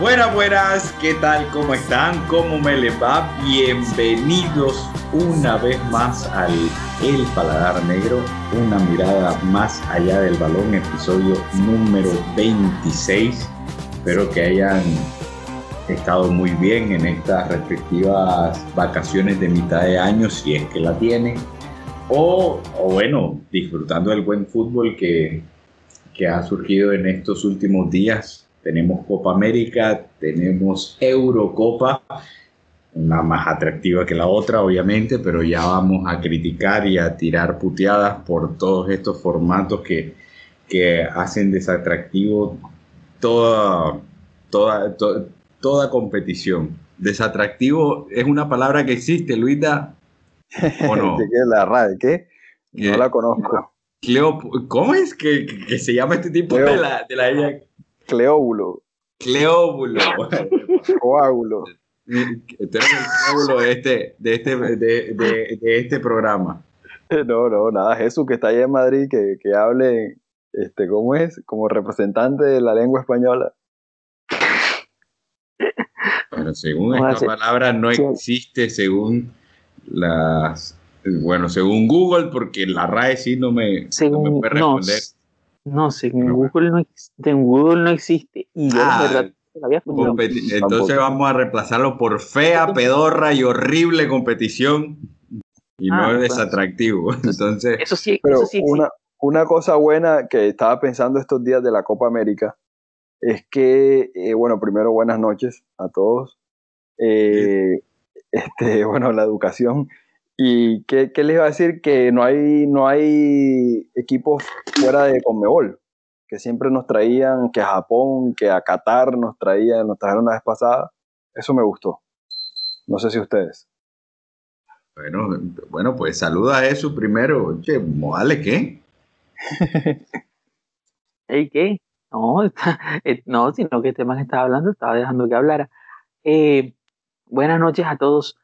Buenas, buenas, ¿qué tal? ¿Cómo están? ¿Cómo me les va? Bienvenidos una vez más al El Paladar Negro, una mirada más allá del balón, episodio número 26. Espero que hayan estado muy bien en estas respectivas vacaciones de mitad de año, si es que la tienen, o, bueno, disfrutando del buen fútbol que, que ha surgido en estos últimos días tenemos Copa América, tenemos Eurocopa, una más atractiva que la otra, obviamente, pero ya vamos a criticar y a tirar puteadas por todos estos formatos que, que hacen desatractivo toda, toda, toda competición. Desatractivo es una palabra que existe, Luisa. ¿O no? ¿Qué es la RAE? ¿Qué? No la conozco. ¿Cómo es que, que, se llama este tipo de la, de la Cleóbulo. Cleóbulo. Coágulo. Este es el cleóbulo de este, de este, de, de, de este programa. No, no, nada, Jesús que está allá en Madrid, que, que hable, este, ¿cómo es? Como representante de la lengua española. Bueno, según esta palabra no existe según las, bueno, según Google, porque la RAE sí no me, no me puede responder. No, según Google no, en Google no existe. Y yo ah, verdad Entonces vamos a reemplazarlo por fea, pedorra y horrible competición. Y no ah, es desatractivo. Entonces, eso sí, pero eso sí una, una, cosa buena que estaba pensando estos días de la Copa América es que, eh, bueno, primero buenas noches a todos. Eh, este, bueno, la educación. ¿Y qué, les iba a decir? Que no hay, no hay equipos fuera de Conmebol, que siempre nos traían, que a Japón, que a Qatar nos traían, nos trajeron la vez pasada. Eso me gustó. No sé si ustedes. Bueno, bueno pues saluda a eso primero. Oye, ¿vale qué? ¿Ey qué? No, eh, no, sino que este man estaba hablando, estaba dejando que hablara. Eh, buenas noches a todos.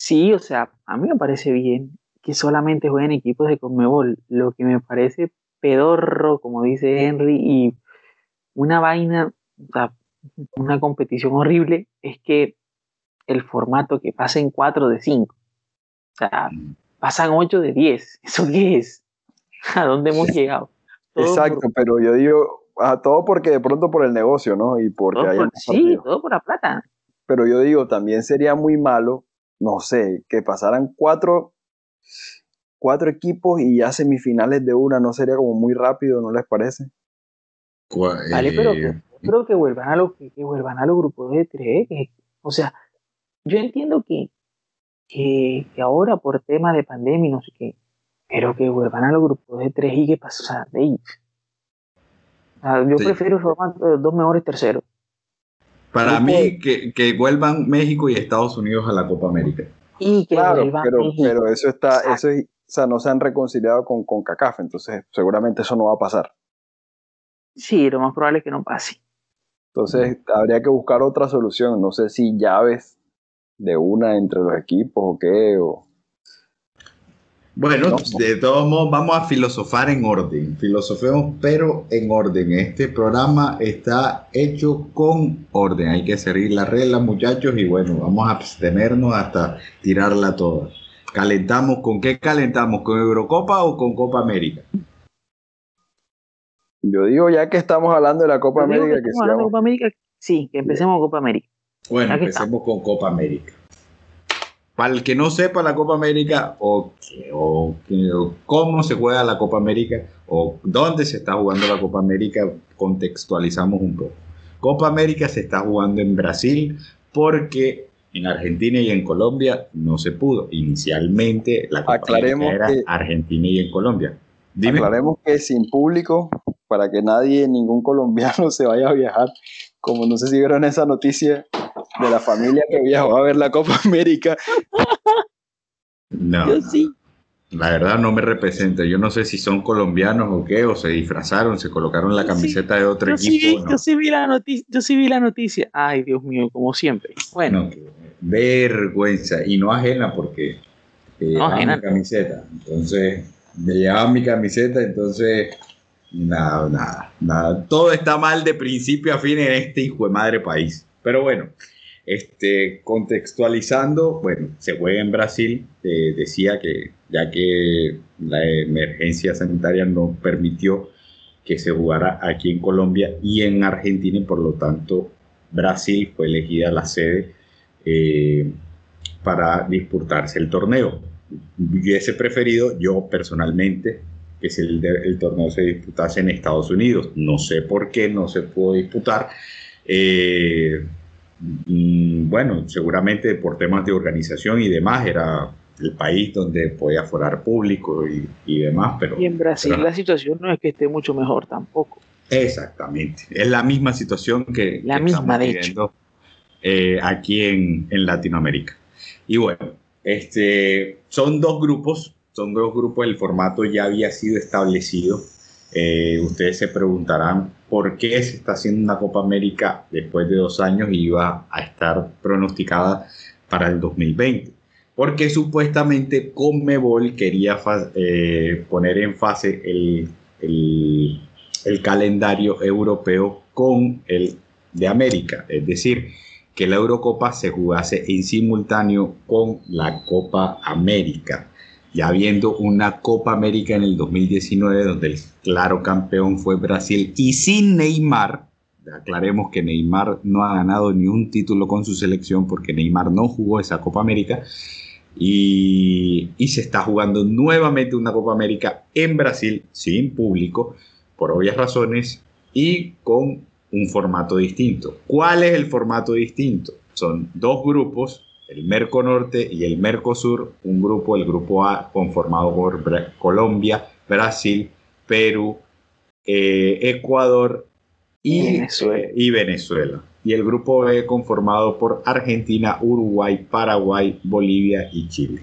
Sí, o sea, a mí me parece bien que solamente jueguen equipos de Conmebol. Lo que me parece pedorro, como dice Henry, y una vaina, o sea, una competición horrible, es que el formato que pasen 4 de 5. O sea, pasan 8 de 10. ¿Eso qué es? ¿A dónde hemos llegado? Exacto, pero yo digo, a todo porque de pronto por el negocio, ¿no? Y porque hay Sí, todo por la plata. Pero yo digo, también sería muy malo no sé, que pasaran cuatro, cuatro equipos y ya semifinales de una, ¿no sería como muy rápido, no les parece? Vale, pero eh, creo que vuelvan a los que, vuelvan a los grupos de tres. o sea, yo entiendo que, que, ahora por tema de pandemia no sé qué, pero que vuelvan a los grupos de tres y que pasa, o sea, yo prefiero formar dos mejores terceros. Para mí, que, que, vuelvan México y Estados Unidos a la Copa América. Y que claro, pero, pero eso está, eso o sea, no se han reconciliado con, con CACAF, entonces seguramente eso no va a pasar. Sí, lo más probable es que no pase. Entonces habría que buscar otra solución, no sé si llaves de una entre los equipos o qué, o bueno, de todos modos vamos a filosofar en orden, filosofemos pero en orden. Este programa está hecho con orden, hay que seguir las reglas muchachos y bueno, vamos a abstenernos hasta tirarla toda. ¿Calentamos con qué calentamos? ¿Con Eurocopa o con Copa América? Yo digo ya que estamos hablando de la Copa América. Que, Copa América, sí, que empecemos con Copa América. Bueno, empecemos con Copa América. Para el que no sepa la Copa América o, cómo se juega la Copa América o dónde se está jugando la Copa América, contextualizamos un poco. Copa América se está jugando en Brasil porque en Argentina y en Colombia no se pudo. Inicialmente la Copa América era Argentina y en Colombia. Dime. Aclaremos que sin público, para que nadie, ningún colombiano se vaya a viajar, como no sé si vieron esa noticia de la familia que viajó a ver la Copa América. No. Yo sí. La verdad no me representa. Yo no sé si son colombianos o qué, o se disfrazaron, se colocaron la camiseta de otro equipo. yo, sí vi la noticia, yo sí vi la noticia. Ay, Dios mío, como siempre. Bueno. vergüenza. Y no ajena porque eh, no, mi camiseta. Entonces, me llevaba mi camiseta, entonces Nada, nada, nada. Todo está mal de principio a fin en este hijo de madre país. Pero bueno, este, contextualizando, bueno, se juega en Brasil. Decía que ya que la emergencia sanitaria no permitió que se jugara aquí en Colombia y en Argentina, y por lo tanto Brasil fue elegida la sede eh, para disputarse el torneo. Hubiese preferido yo personalmente que si el, torneo se disputase en Estados Unidos. No sé por qué no se pudo disputar. Eh, bueno, seguramente por temas de organización y demás, era el país donde podía aforar público y, demás. Pero, y en Brasil la situación no es que esté mucho mejor tampoco. Exactamente, es la misma situación que, la misma, de hecho. Eh, aquí en, en Latinoamérica. Y bueno, este, son dos grupos son dos grupos, el formato ya había sido establecido. Eh, ustedes se preguntarán por qué se está haciendo una Copa América después de dos años y iba a estar pronosticada para el 2020. Porque supuestamente Conmebol quería eh, poner en fase el, el, el calendario europeo con el de América. Es decir, que la Eurocopa se jugase en simultáneo con la Copa América ya habiendo una Copa América en el 2019 donde el claro campeón fue Brasil y sin Neymar, aclaremos que Neymar no ha ganado ni un título con su selección porque Neymar no jugó esa Copa América y, y se está jugando nuevamente una Copa América en Brasil sin público por obvias razones y con un formato distinto. ¿Cuál es el formato distinto? Son dos grupos el Merco Norte y el Mercosur, un grupo, el grupo A, conformado por Colombia, Brasil, Perú, eh, Ecuador y Venezuela. y el grupo B conformado por Argentina, Uruguay, Paraguay, Bolivia y Chile.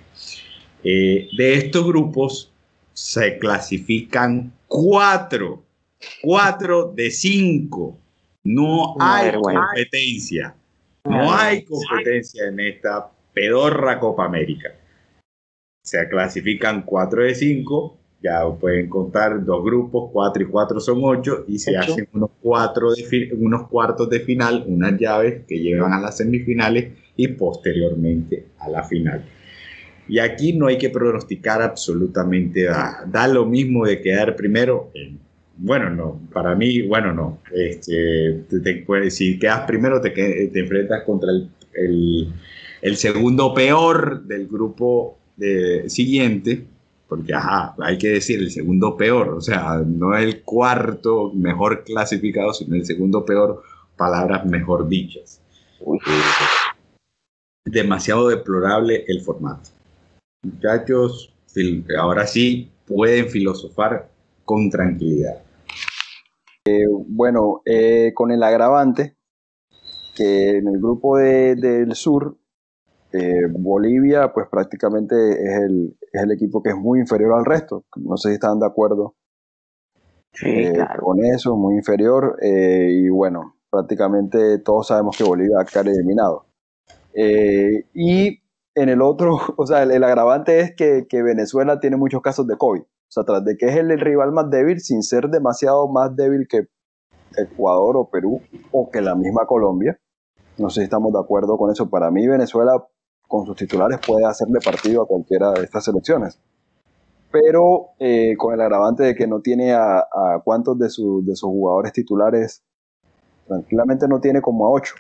Eh, de estos grupos se clasifican cuatro, cuatro de cinco. No hay competencia. No hay competencia en esta pedorra Copa América. Se clasifican 4 de 5, ya pueden contar dos grupos, 4 y 4 son 8, y se hacen unos, cuatro de unos cuartos de final, unas llaves que llevan a las semifinales y posteriormente a la final. Y aquí no hay que pronosticar absolutamente nada. Da lo mismo de quedar primero en bueno, no, para mí, bueno, no. Este, te, si quedas primero, te, te enfrentas contra el, segundo peor del grupo de, siguiente, porque, ajá, hay que decir el segundo peor, o sea, no el cuarto mejor clasificado, sino el segundo peor, palabras mejor dichas. demasiado deplorable el formato. Muchachos, ahora sí pueden filosofar con tranquilidad. Eh, bueno, eh, con el agravante que en el grupo del sur, eh, Bolivia, pues prácticamente es el, equipo que es muy inferior al resto. No sé si están de acuerdo con eso, muy inferior. y bueno, prácticamente todos sabemos que Bolivia va a quedar eliminado. y en el otro, o sea, el, agravante es que, que, Venezuela tiene muchos casos de COVID. O sea, tras de que es el, rival más débil, sin ser demasiado más débil que Ecuador o Perú o que la misma Colombia. No sé si estamos de acuerdo con eso. Para mí, Venezuela, con sus titulares, puede hacerle partido a cualquiera de estas selecciones. Pero eh, con el agravante de que no tiene a, cuántos de, de sus jugadores titulares, tranquilamente no tiene como a ocho.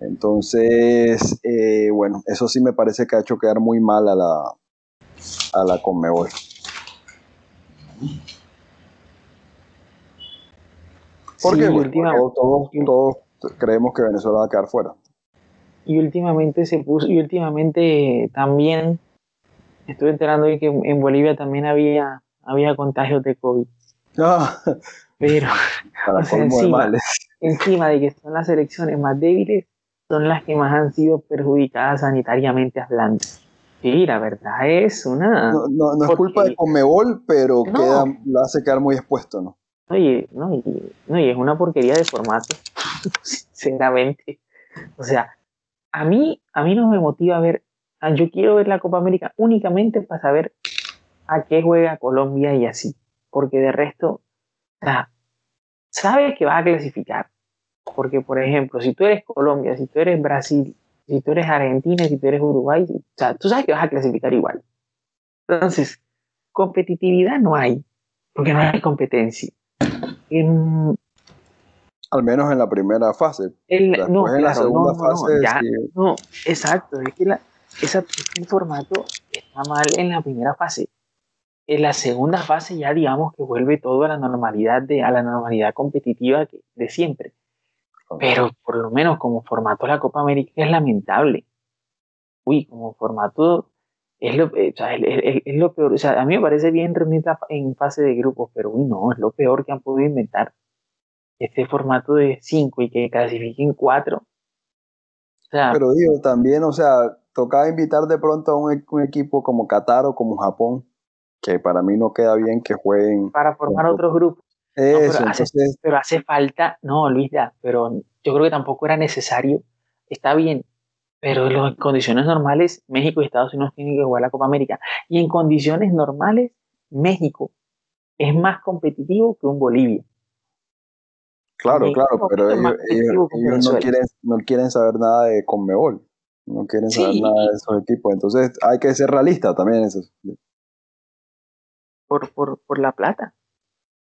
Entonces, eh, bueno, eso sí me parece que ha hecho quedar muy mal a la, a la Conmebol. Porque todos, creemos que Venezuela va a quedar fuera. Y últimamente se puso, y últimamente también estuve enterando de que en Bolivia también había, había contagios de COVID. Ah. Pero encima, encima de que son las elecciones más débiles, son las que más han sido perjudicadas sanitariamente hablando. Sí, la verdad es una. No, no, es culpa de Conmebol, pero queda, la hace quedar muy expuesto, ¿no? Oye, no, y, no, y es una porquería de formato, sinceramente. O sea, a mí, a mí no me motiva a ver. Yo quiero ver la Copa América únicamente para saber a qué juega Colombia y así. Porque de resto, O sea, sabes que vas a clasificar. Porque, por ejemplo, si tú eres Colombia, si tú eres Brasil, si tú eres Argentina, si tú eres Uruguay, o sea, tú sabes que vas a clasificar igual. Entonces, competitividad no hay, porque no hay competencia. Al menos en la primera fase. no, en la segunda fase. No, exacto. Es que esa, este formato está mal en la primera fase. En la segunda fase ya digamos que vuelve todo a la normalidad de, a la normalidad competitiva de siempre. Pero por lo menos como formato la Copa América es lamentable. Uy, como formato es lo, eh, es, lo peor. O sea, a mí me parece bien reunirla en fase de grupos, pero uy, no, es lo peor que han podido inventar. Este formato de cinco y que clasifiquen cuatro. pero digo, también, o sea, tocaba invitar de pronto a un, un, equipo como Qatar o como Japón, que para mí no queda bien que jueguen. Para formar otros grupos pero, hace, falta, no, Luis, pero yo creo que tampoco era necesario. Está bien, pero en condiciones normales, México y Estados Unidos tienen que jugar la Copa América. Y en condiciones normales, México es más competitivo que un Bolivia. Claro, claro, pero ellos, no, quieren, no quieren saber nada de Conmebol, no quieren saber nada de esos equipos. Entonces hay que ser realista también. Eso. Por, por, por la plata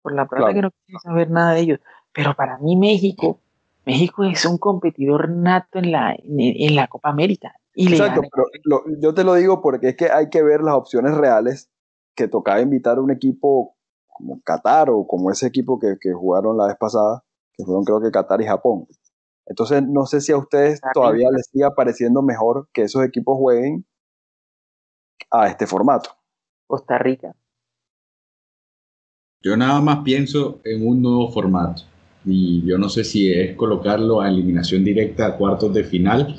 por la plata que no quieren saber nada de ellos. Pero para mí México, México es un competidor nato en la, en, la Copa América. Y Exacto, pero yo te lo digo porque es que hay que ver las opciones reales que tocaba invitar a un equipo como Qatar o como ese equipo que, que jugaron la vez pasada, que fueron creo que Qatar y Japón. Entonces, no sé si a ustedes todavía les sigue pareciendo mejor que esos equipos jueguen a este formato. Costa Rica. Yo nada más pienso en un nuevo formato y yo no sé si es colocarlo a eliminación directa a cuartos de final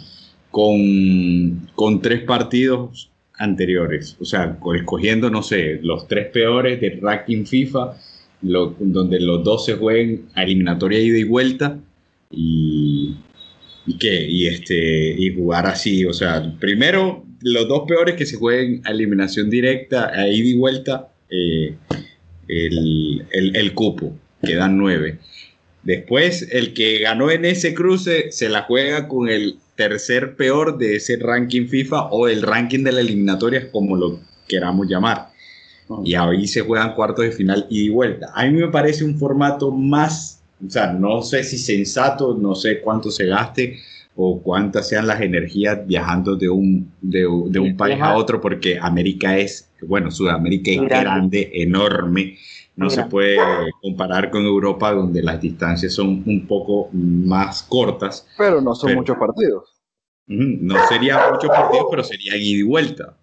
con, con tres partidos anteriores, o sea, escogiendo, no sé, los tres peores del ranking FIFA, donde los dos se jueguen a eliminatoria ida y vuelta y, y qué, y este, y jugar así, o sea, primero los dos peores que se jueguen a eliminación directa, a ida y vuelta, eh, el, el, cupo, quedan nueve. Después, el que ganó en ese cruce se la juega con el tercer peor de ese ranking FIFA o el ranking de la eliminatoria, como lo queramos llamar. Y ahí se juegan cuartos de final y vuelta. A mí me parece un formato más, o sea, no sé si sensato, no sé cuánto se gaste o cuántas sean las energías viajando de un, de, de un país a otro, porque América es bueno, Sudamérica es grande, enorme, no se puede comparar con Europa donde las distancias son un poco más cortas. Pero no son muchos partidos. No serían muchos partidos, pero serían ida y vuelta.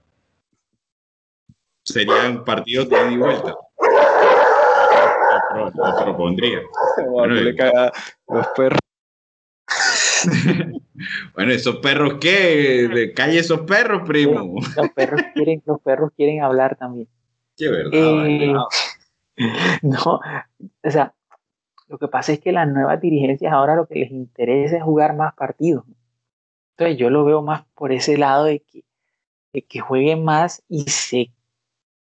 Serían partidos de ida y vuelta. Lo, propondría. Bueno, le caga los perros. bueno, esos perros qué, de calle esos perros, primo. Los perros quieren, los perros quieren hablar también. Qué verdad. Eh, no, o sea, lo que pasa es que las nuevas dirigencias ahora lo que les interesa es jugar más partidos. Entonces yo lo veo más por ese lado de que, que jueguen más y se,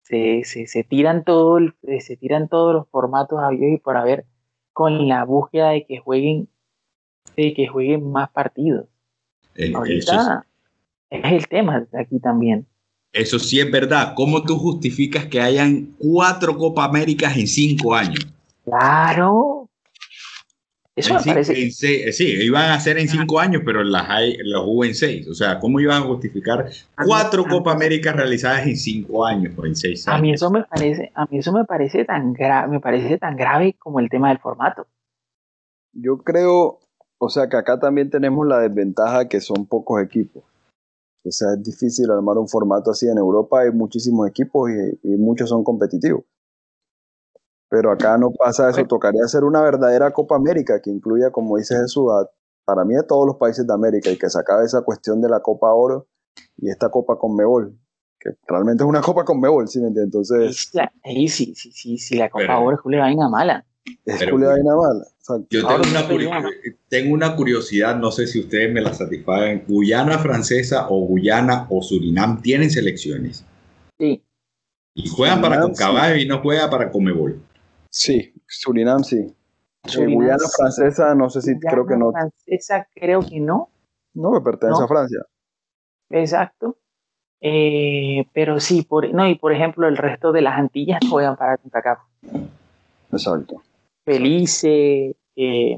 se, se, tiran todo, se tiran todos los formatos a y por haber con la búsqueda de que jueguen de que jueguen más partidos. Eh, Ahorita es, el tema aquí también. Eso sí es verdad. ¿Cómo tú justificas que hayan cuatro Copa Américas en cinco años? Claro. Eso me parece. Eh, sí, iban a ser en cinco años, pero las, hay, las hubo en seis. O sea, ¿cómo iban a justificar cuatro Copa Américas realizadas en cinco años o en seis años? A mí eso me parece, a mí eso me parece tan grave, me parece tan grave como el tema del formato. Yo creo, o sea que acá también tenemos la desventaja que son pocos equipos. O sea, es difícil armar un formato así. En Europa hay muchísimos equipos y, muchos son competitivos. Pero acá no pasa eso. Tocaría hacer una verdadera Copa América que incluya, como dice Jesús, para mí a todos los países de América y que se acabe esa cuestión de la Copa Oro y esta Copa con Mebol, que realmente es una Copa con Mebol, ¿sí me entiendes? Entonces... Sí, sí, sí, sí, la Copa Oro es una vaina mala. Es Pero, mala. Yo tengo una, tengo una, curiosidad, no sé si ustedes me la satisfagan. ¿Guyana francesa o Guyana o Surinam tienen selecciones? Sí. Y juegan para Concabay y no juegan para Comebol. Sí, Surinam sí. Surinam, Guyana francesa, no sé si creo que no. Francesa creo que no. No, me pertenece a Francia. Exacto. Eh, pero sí, por, no, y por ejemplo, el resto de las Antillas juegan para CONCACAF. Exacto. Felice, eh,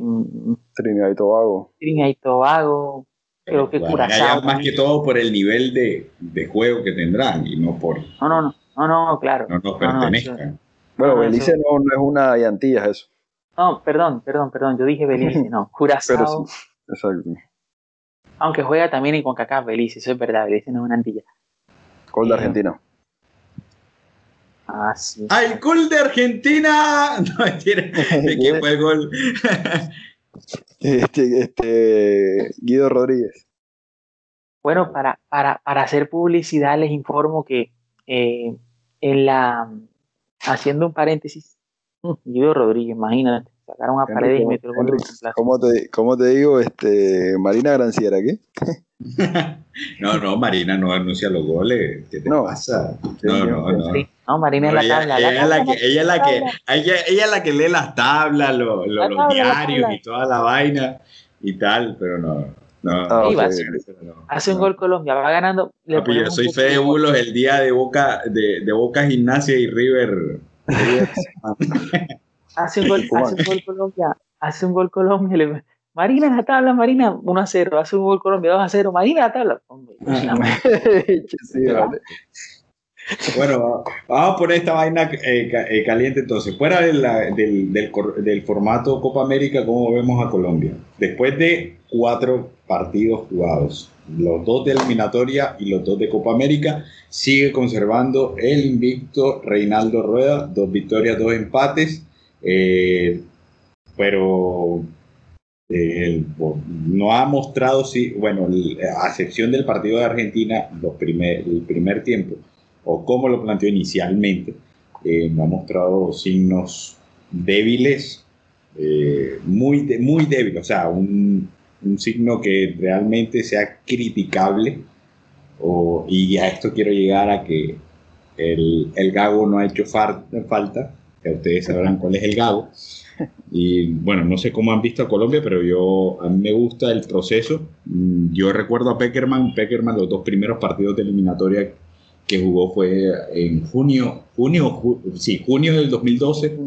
Trinidad y Tobago. Trinidad y Tobago, creo que Curazao. Más que todo por el nivel de, de, juego que tendrán y no por. No, no, no, no, no claro. No nos pertenezcan. bueno, Belice no, no, es una Antillas, eso. No, perdón, perdón, perdón, yo dije Belice, no, Curazao. exacto. Aunque juega también en CONCACAF Belice, eso es verdad, Belice no es una Antilla. Gol de Argentina. Ah, sí. ¡Ay, gol de Argentina! No, ¿De quién fue el gol? este, este, Guido Rodríguez. Bueno, para, para, para hacer publicidad les informo que eh, en la haciendo un paréntesis, Guido Rodríguez, imagínate, sacaron a paredes y metieron gol ¿cómo te, ¿Cómo te digo, este, Marina Granciera, qué? no, no, Marina no anuncia los goles. ¿Qué te pasa? No, no, no. No, Marina es la tabla. Ella, es la que, ella, es la que, ella, la que lee las tablas, lo, lo, los diarios y toda la vaina y tal, pero no. No, ah. Hace un gol Colombia, va ganando. Papi, yo soy Fede Bulos el día de Boca, de, de Boca Gimnasia y River. hace, un gol, hace un gol Colombia, hace un gol Colombia, le, Marina en la tabla, Marina 1 a 0, hace un gol Colombia 2 a 0, Marina en la tabla. bueno, vamos a poner esta vaina eh, eh, caliente entonces. Fuera del, del, del, formato Copa América, ¿cómo vemos a Colombia? Después de cuatro partidos jugados, los dos de eliminatoria y los dos de Copa América, sigue conservando el invicto Reinaldo Rueda, dos victorias, dos empates. Eh, pero no ha mostrado, si, bueno, a excepción del partido de Argentina, los primer, el primer tiempo, o como lo planteó inicialmente, eh, no ha mostrado signos débiles, eh, muy, muy débiles, o sea, un, un, signo que realmente sea criticable, o, y a esto quiero llegar a que el, el Gago no ha hecho falta, que ustedes sabrán cuál es el Gago, y bueno, no sé cómo han visto a Colombia, pero yo a mí me gusta el proceso. Mm, yo recuerdo a Peckerman, Peckerman los dos primeros partidos de eliminatoria que jugó fue en junio, junio, sí, junio del 2012.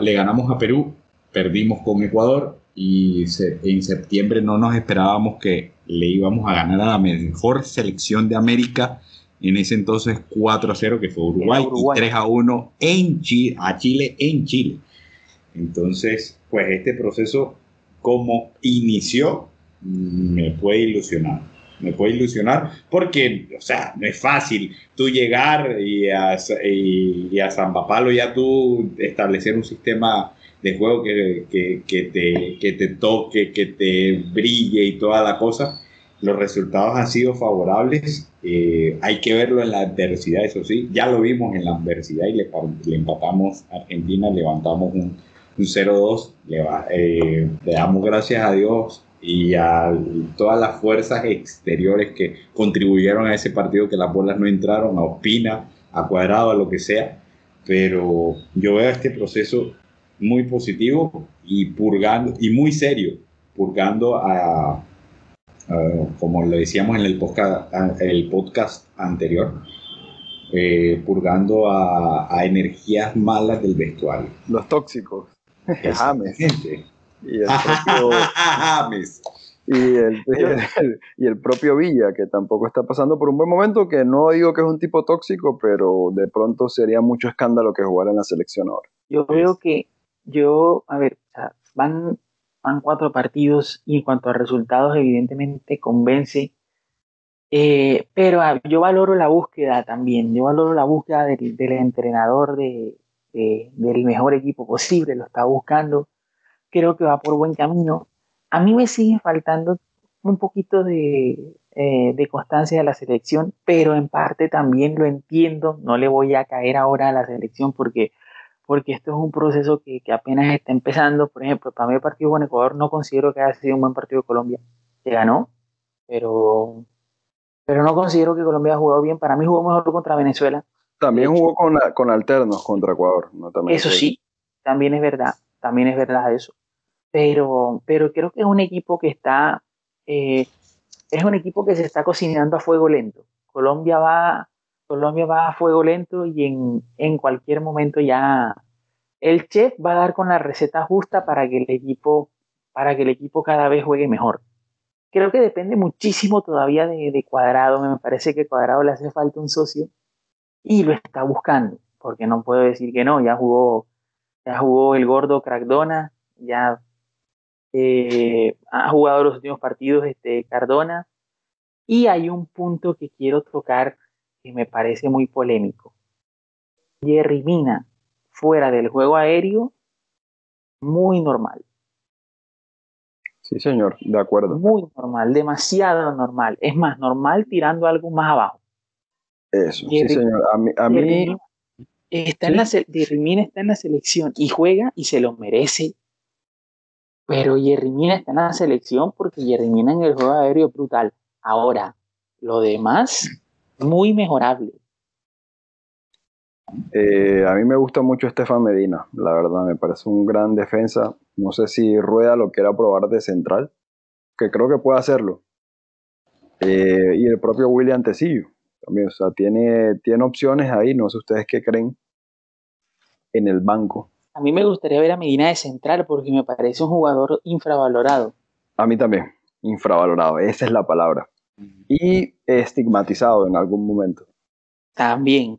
le ganamos a Perú, perdimos con Ecuador y en septiembre no nos esperábamos que le íbamos a ganar a la mejor selección de América en ese entonces 4 a 0 que fue Uruguay, y 3 a 1 en Chile, a Chile en Chile. Entonces, pues este proceso, como inició, me puede ilusionar. Me puede ilusionar porque, o sea, no es fácil tú llegar y a, y, a San Papalo ya tú establecer un sistema de juego que, que, te, que te toque, que te brille y toda la cosa. Los resultados han sido favorables. Eh, hay que verlo en la adversidad, eso sí. Ya lo vimos en la adversidad y le, le empatamos a Argentina, levantamos un, un 0-2. Le, eh, le, damos gracias a Dios y a todas las fuerzas exteriores que contribuyeron a ese partido, que las bolas no entraron, a Ospina, a Cuadrado, a lo que sea. Pero yo veo este proceso muy positivo y purgando, y muy serio, purgando a, como le decíamos en el podcast, el podcast anterior, eh, purgando a, a, energías malas del vestuario. Los tóxicos. James. Y el, propio, y, el, y, el, propio Villa, que tampoco está pasando por un buen momento, que no digo que es un tipo tóxico, pero de pronto sería mucho escándalo que jugara en la selección ahora. Yo creo que yo, a ver, van, van cuatro partidos y en cuanto a resultados, evidentemente convence. Eh, pero yo valoro la búsqueda también, yo valoro la búsqueda del, del entrenador de, del mejor equipo posible, lo está buscando, creo que va por buen camino. A mí me sigue faltando un poquito de, eh, de constancia de la selección, pero en parte también lo entiendo, no le voy a caer ahora a la selección porque, porque esto es un proceso que, que apenas está empezando. Por ejemplo, para mí el partido con Ecuador no considero que haya sido un buen partido de Colombia, que ganó, pero, pero no considero que Colombia haya jugado bien. Para mí jugó mejor contra Venezuela, también jugó con, con alternos contra Ecuador. Eso sí, también es verdad, también es verdad eso. Pero, pero creo que es un equipo que está, eh, es un equipo que se está cocinando a fuego lento. Colombia va, Colombia va a fuego lento y en, en cualquier momento ya el chef va a dar con la receta justa para que el equipo, para que el equipo cada vez juegue mejor. Creo que depende muchísimo todavía de, de Cuadrado. Me parece que Cuadrado le hace falta un socio y lo está buscando, porque no puedo decir que no. Ya jugó, ya jugó el gordo Crackdona, ya eh, ha jugado los últimos partidos este, Cardona. Y hay un punto que quiero tocar que me parece muy polémico. Jerry Mina, fuera del juego aéreo, muy normal. Sí, señor, de acuerdo. Muy normal, demasiado normal. Es más, normal tirando algo más abajo. Eso, sí, señor. A mí, a mí... Está, en la, está en la selección y juega y se lo merece. Pero Jerry Mina está en la selección porque Jerry Mina en el juego aéreo es brutal. Ahora, lo demás, muy mejorable. Eh, a mí me gusta mucho Estefan Medina, la verdad, me parece un gran defensa. No sé si Rueda lo quiera probar de central, que creo que puede hacerlo. Eh, y el propio William Tecillo, también, o sea, tiene, tiene opciones ahí, no sé ustedes qué creen, en el banco. A mí me gustaría ver a Medina de central porque me parece un jugador infravalorado. A mí también, infravalorado, esa es la palabra. Y estigmatizado en algún momento. También.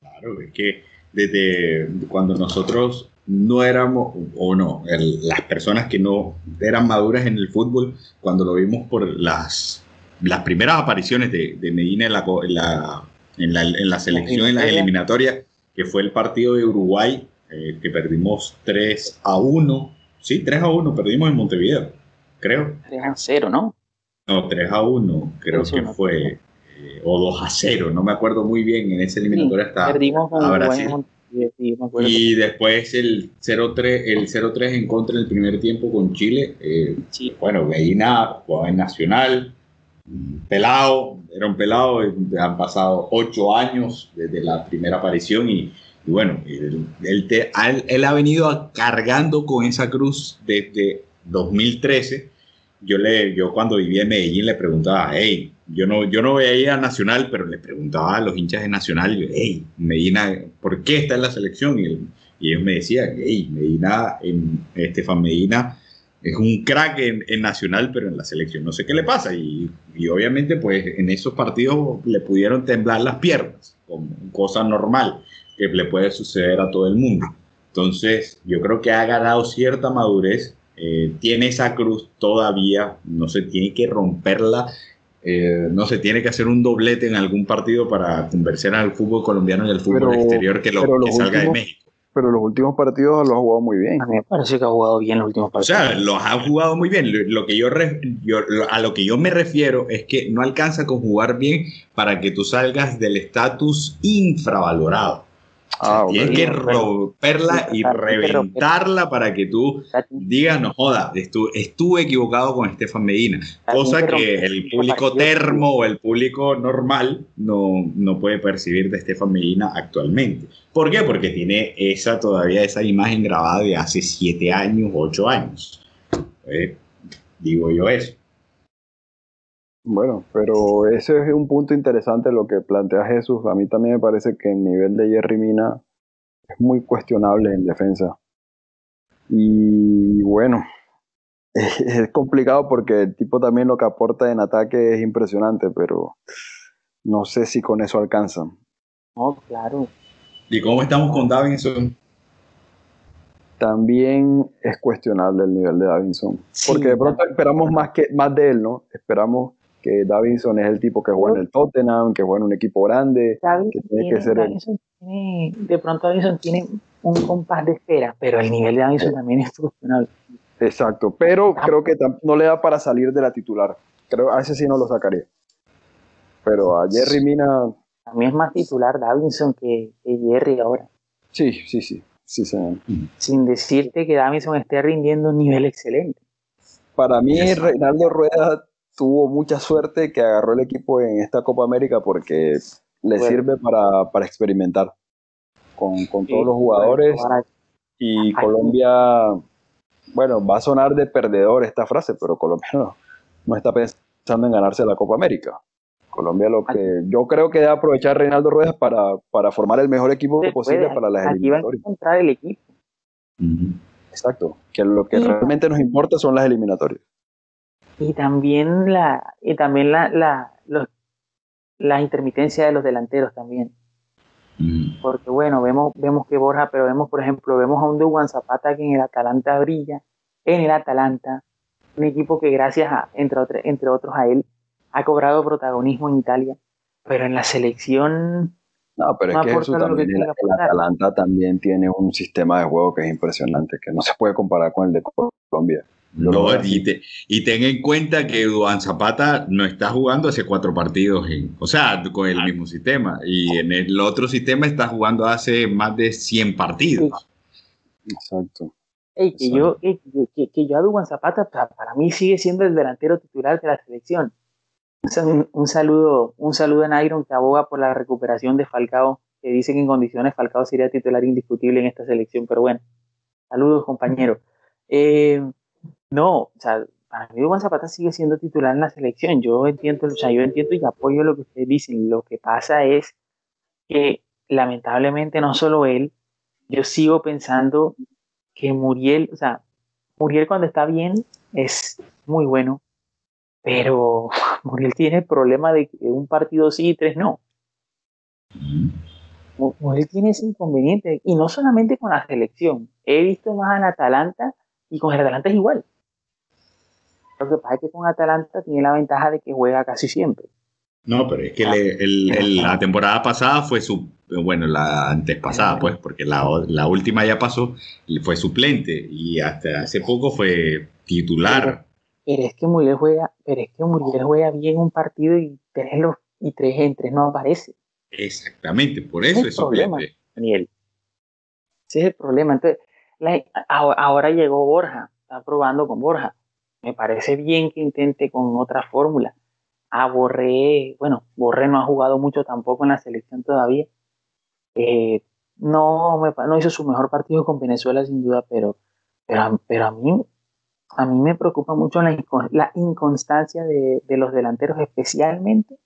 Claro, es que desde cuando nosotros no éramos, o no, las personas que no eran maduras en el fútbol, cuando lo vimos por las, las primeras apariciones de, Medina en la, en la, en la, selección, en la eliminatoria, que fue el partido de Uruguay, eh, que perdimos 3 a 1, sí, 3 a 1, perdimos en Montevideo, creo. 3 a 0, ¿no? No, 3 a 1, creo que fue o 2 a 0, no me acuerdo muy bien, en ese eliminatoria estaba a Brasil. y después el 0-3 el 0-3 en contra en el primer tiempo con Chile. Eh, bueno, Medina jugaba en Nacional, pelado, era un pelado, han pasado 8 años desde la primera aparición y, bueno, él, él, ha venido cargando con esa cruz desde 2013. Yo, le, yo cuando vivía en Medellín le preguntaba, hey, yo no, yo no veía a Nacional, pero le preguntaba a los hinchas de Nacional, hey, Medina, ¿por qué está en la selección? Y, ellos me decían, hey, Medina, en, Estefan Medina es un crack en, Nacional, pero en la selección no sé qué le pasa. Y, y, obviamente, pues en esos partidos le pudieron temblar las piernas, como cosa normal que le puede suceder a todo el mundo. Entonces, yo creo que ha ganado cierta madurez, eh, tiene esa cruz todavía, no se tiene que romperla eh, no se tiene que hacer un doblete en algún partido para convencer al fútbol colombiano y al fútbol exterior que, lo, que salga de México. Pero los últimos partidos los ha jugado muy bien. A mí me parece que ha jugado bien los últimos partidos. O sea, los ha jugado muy bien. Lo que yo, a lo que yo me refiero es que no alcanza con jugar bien para que tú salgas del estatus infravalorado. Ah, tienes que romperla y reventarla para que tú digas, no joda, estuve, equivocado con Estefan Medina. Cosa que el público termo o el público normal no, no puede percibir de Estefan Medina actualmente. ¿Por qué? Porque tiene esa todavía esa imagen grabada de hace siete años, ocho años. Eh, digo yo eso. Bueno, pero ese es un punto interesante lo que plantea Jesús. A mí también me parece que el nivel de Jerry Mina es muy cuestionable en defensa. Y bueno, es, complicado porque el tipo también lo que aporta en ataque es impresionante, pero no sé si con eso alcanzan. No, claro. ¿Y cómo estamos con Davinson? También es cuestionable el nivel de Davinson. porque de pronto esperamos más, que, más de él, ¿no? Esperamos que Davinson es el tipo que juega en el Tottenham, que juega en un equipo grande, que tiene, que ser de pronto Davinson tiene un compás de espera, pero el nivel de Davinson también es cuestionable. Exacto, pero ah. creo que no le da para salir de la titular. Creo a ese sí no lo sacaría. Pero a Jerry Mina. También es más titular Davinson que, Jerry ahora. Sí, sí, sí. sí Sin decirte que Davinson esté rindiendo un nivel excelente. Para mí, Reinaldo Rueda tuvo mucha suerte que agarró el equipo en esta Copa América porque le sirve para, experimentar con, todos los jugadores. Y Colombia, bueno, va a sonar de perdedor esta frase, pero Colombia no, está pensando en ganarse la Copa América. Colombia lo que yo creo que debe aprovechar Reinaldo Ruedas para, para formar el mejor equipo posible para las aquí eliminatorias. a encontrar el equipo. Exacto, que lo que realmente nos importa son las eliminatorias. Y también la, y también la, la, la intermitencia de los delanteros también. Porque bueno, vemos, vemos que Borja, pero vemos, por ejemplo, vemos a un Dugan Zapata que en el Atalanta brilla, en el Atalanta, un equipo que gracias a, entre, entre otros a él, ha cobrado protagonismo en Italia, pero en la selección... No, pero es que eso también, el, Atalanta también tiene un sistema de juego que es impresionante, que no se puede comparar con el de Colombia. No, y, ten en cuenta que Duan Zapata no está jugando hace cuatro partidos, en, o sea, con el mismo sistema. Y en el otro sistema está jugando hace más de 100 partidos. Exacto. que, Yo, que, yo a Duan Zapata, para mí sigue siendo el delantero titular de la selección. Un, saludo, un saludo a Iron que aboga por la recuperación de Falcao, que dice que en condiciones Falcao sería titular indiscutible en esta selección, pero bueno, saludos compañero. Eh, no, o sea, para mí Juan Zapata sigue siendo titular en la selección. Yo entiendo, o sea, yo entiendo y apoyo lo que ustedes dicen. Lo que pasa es que lamentablemente no solo él, yo sigo pensando que Muriel, o sea, Muriel cuando está bien es muy bueno, pero Muriel tiene el problema de que un partido sí y tres no. Muriel tiene ese inconveniente, y no solamente con la selección. He visto más en Atalanta y con el Atalanta es igual. Lo que pasa es que con Atalanta tiene la ventaja de que juega casi siempre. No, pero es que la temporada pasada fue su, bueno, la antes pasada, pues, porque la, la, última ya pasó, y fue suplente y hasta hace poco fue titular. Pero, es que Muriel juega, pero es que Muriel juega bien un partido y tres, y tres en tres no aparece. Exactamente, por eso es, suplente. Daniel. Ese es el problema. Entonces, ahora llegó Borja, está probando con Borja me parece bien que intente con otra fórmula. Ah, Borré, bueno, Borré no ha jugado mucho tampoco en la selección todavía. Eh, no, no hizo su mejor partido con Venezuela sin duda, pero, pero, pero a, mí, a mí me preocupa mucho la, la inconstancia de, de, los delanteros especialmente,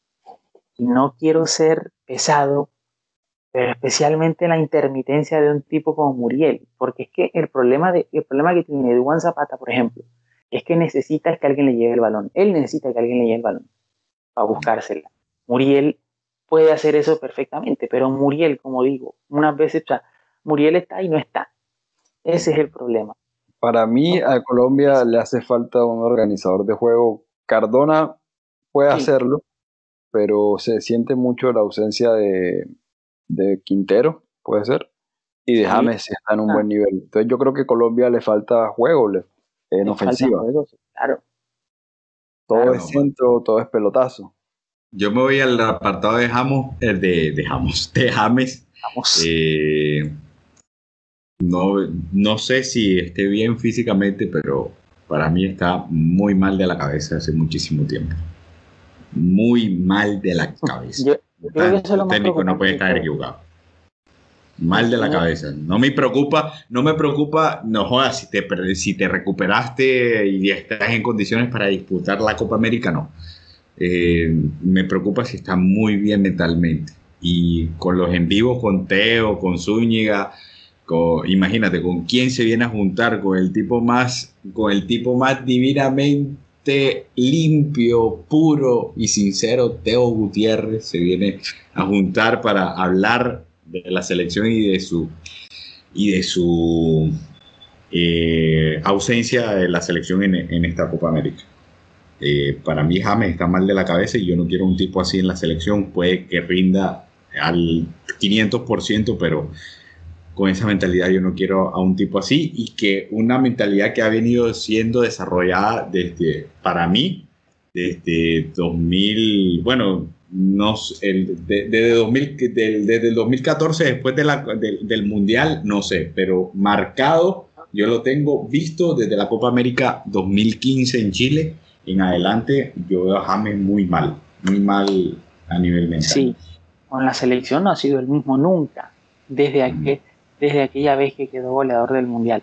y no quiero ser pesado, pero especialmente la intermitencia de un tipo como Muriel, porque es que el problema, de, el problema que tiene Duan Zapata, por ejemplo, es que necesita que alguien le lleve el balón. Él necesita que alguien le lleve el balón para buscársela. Muriel puede hacer eso perfectamente, pero Muriel, como digo, unas veces, o sea, Muriel está y no está. Ese es el problema. Para mí, a Colombia le hace falta un organizador de juego. Cardona puede hacerlo, pero se siente mucho la ausencia de, Quintero, puede ser, y de James está en un ah. buen nivel. Entonces yo creo que a Colombia le falta juego, le en ofensiva. claro. Todo es centro, todo es pelotazo. Yo me voy al apartado de Jamos, el de, de Jamos, de James. Eh, no, no sé si esté bien físicamente, pero para mí está muy mal de la cabeza hace muchísimo tiempo. Muy mal de la cabeza. Yo, creo que el técnico no puede estar equivocado mal de la cabeza. No me preocupa, no me preocupa, no jodas, si te, si te recuperaste y estás en condiciones para disputar la Copa América, no. Eh, me preocupa si está muy bien mentalmente. Y con los en vivo, con Teo, con Zúñiga, imagínate, con quién se viene a juntar, con el tipo más, con el tipo más divinamente limpio, puro y sincero, Teo Gutiérrez, se viene a juntar para hablar de la selección y de su, y de su eh, ausencia de la selección en, esta Copa América. Eh, para mí James está mal de la cabeza y yo no quiero un tipo así en la selección. Puede que rinda al 500%, pero con esa mentalidad yo no quiero a un tipo así y que una mentalidad que ha venido siendo desarrollada desde, para mí, desde 2000, bueno, el, desde, 2000, desde el 2014, después de la, del Mundial, no sé, pero marcado, yo lo tengo visto desde la Copa América 2015 en Chile en adelante, yo veo a James muy mal, muy mal a nivel mental. Sí, con la selección no ha sido el mismo nunca. Desde, aquel, desde aquella vez que quedó goleador del Mundial.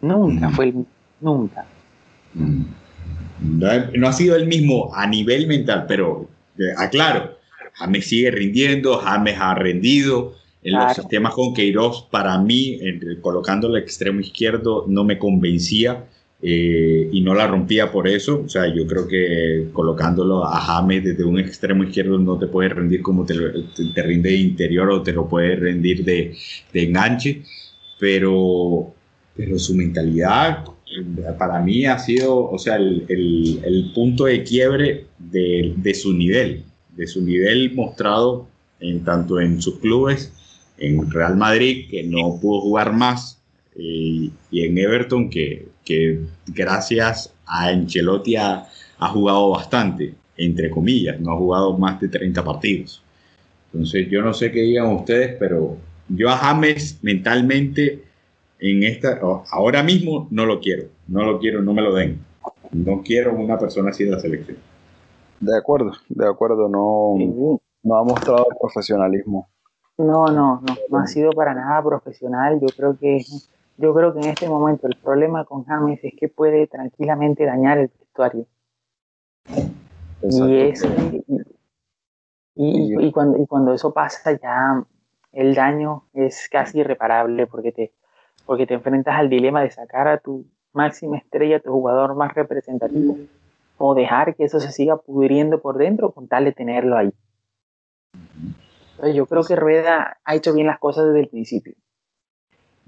Nunca fue el nunca. Mm. No, ha sido el mismo a nivel mental, pero eh, aclaro, James sigue rindiendo, James ha rendido. En los sistemas con Queiroz, para mí, colocando el extremo izquierdo, no me convencía eh, y no la rompía por eso. O sea, yo creo que colocándolo a James desde un extremo izquierdo no te puede rendir como te, te, rinde de interior o te lo puede rendir de, de enganche. Pero, pero su mentalidad para mí ha sido, o sea, el, el, punto de quiebre de, de, su nivel, de su nivel mostrado en tanto en sus clubes, en Real Madrid, que no pudo jugar más, eh, y en Everton, que, que, gracias a Ancelotti ha, ha, jugado bastante, entre comillas, no ha jugado más de 30 partidos. Entonces, yo no sé qué digan ustedes, pero yo a James mentalmente en esta, ahora mismo no lo quiero, no lo quiero, no me lo den. No quiero una persona así en la selección. De acuerdo, de acuerdo, no, no ha mostrado profesionalismo. No, no, no, no ha sido para nada profesional. Yo creo que yo creo que en este momento el problema con James es que puede tranquilamente dañar el vestuario. Y, es, y, y, cuando, y cuando eso pasa ya el daño es casi irreparable porque te, porque te enfrentas al dilema de sacar a tu máxima estrella, tu jugador más representativo, o dejar que eso se siga pudriendo por dentro con tal de tenerlo ahí. Entonces yo creo que Rueda ha hecho bien las cosas desde el principio.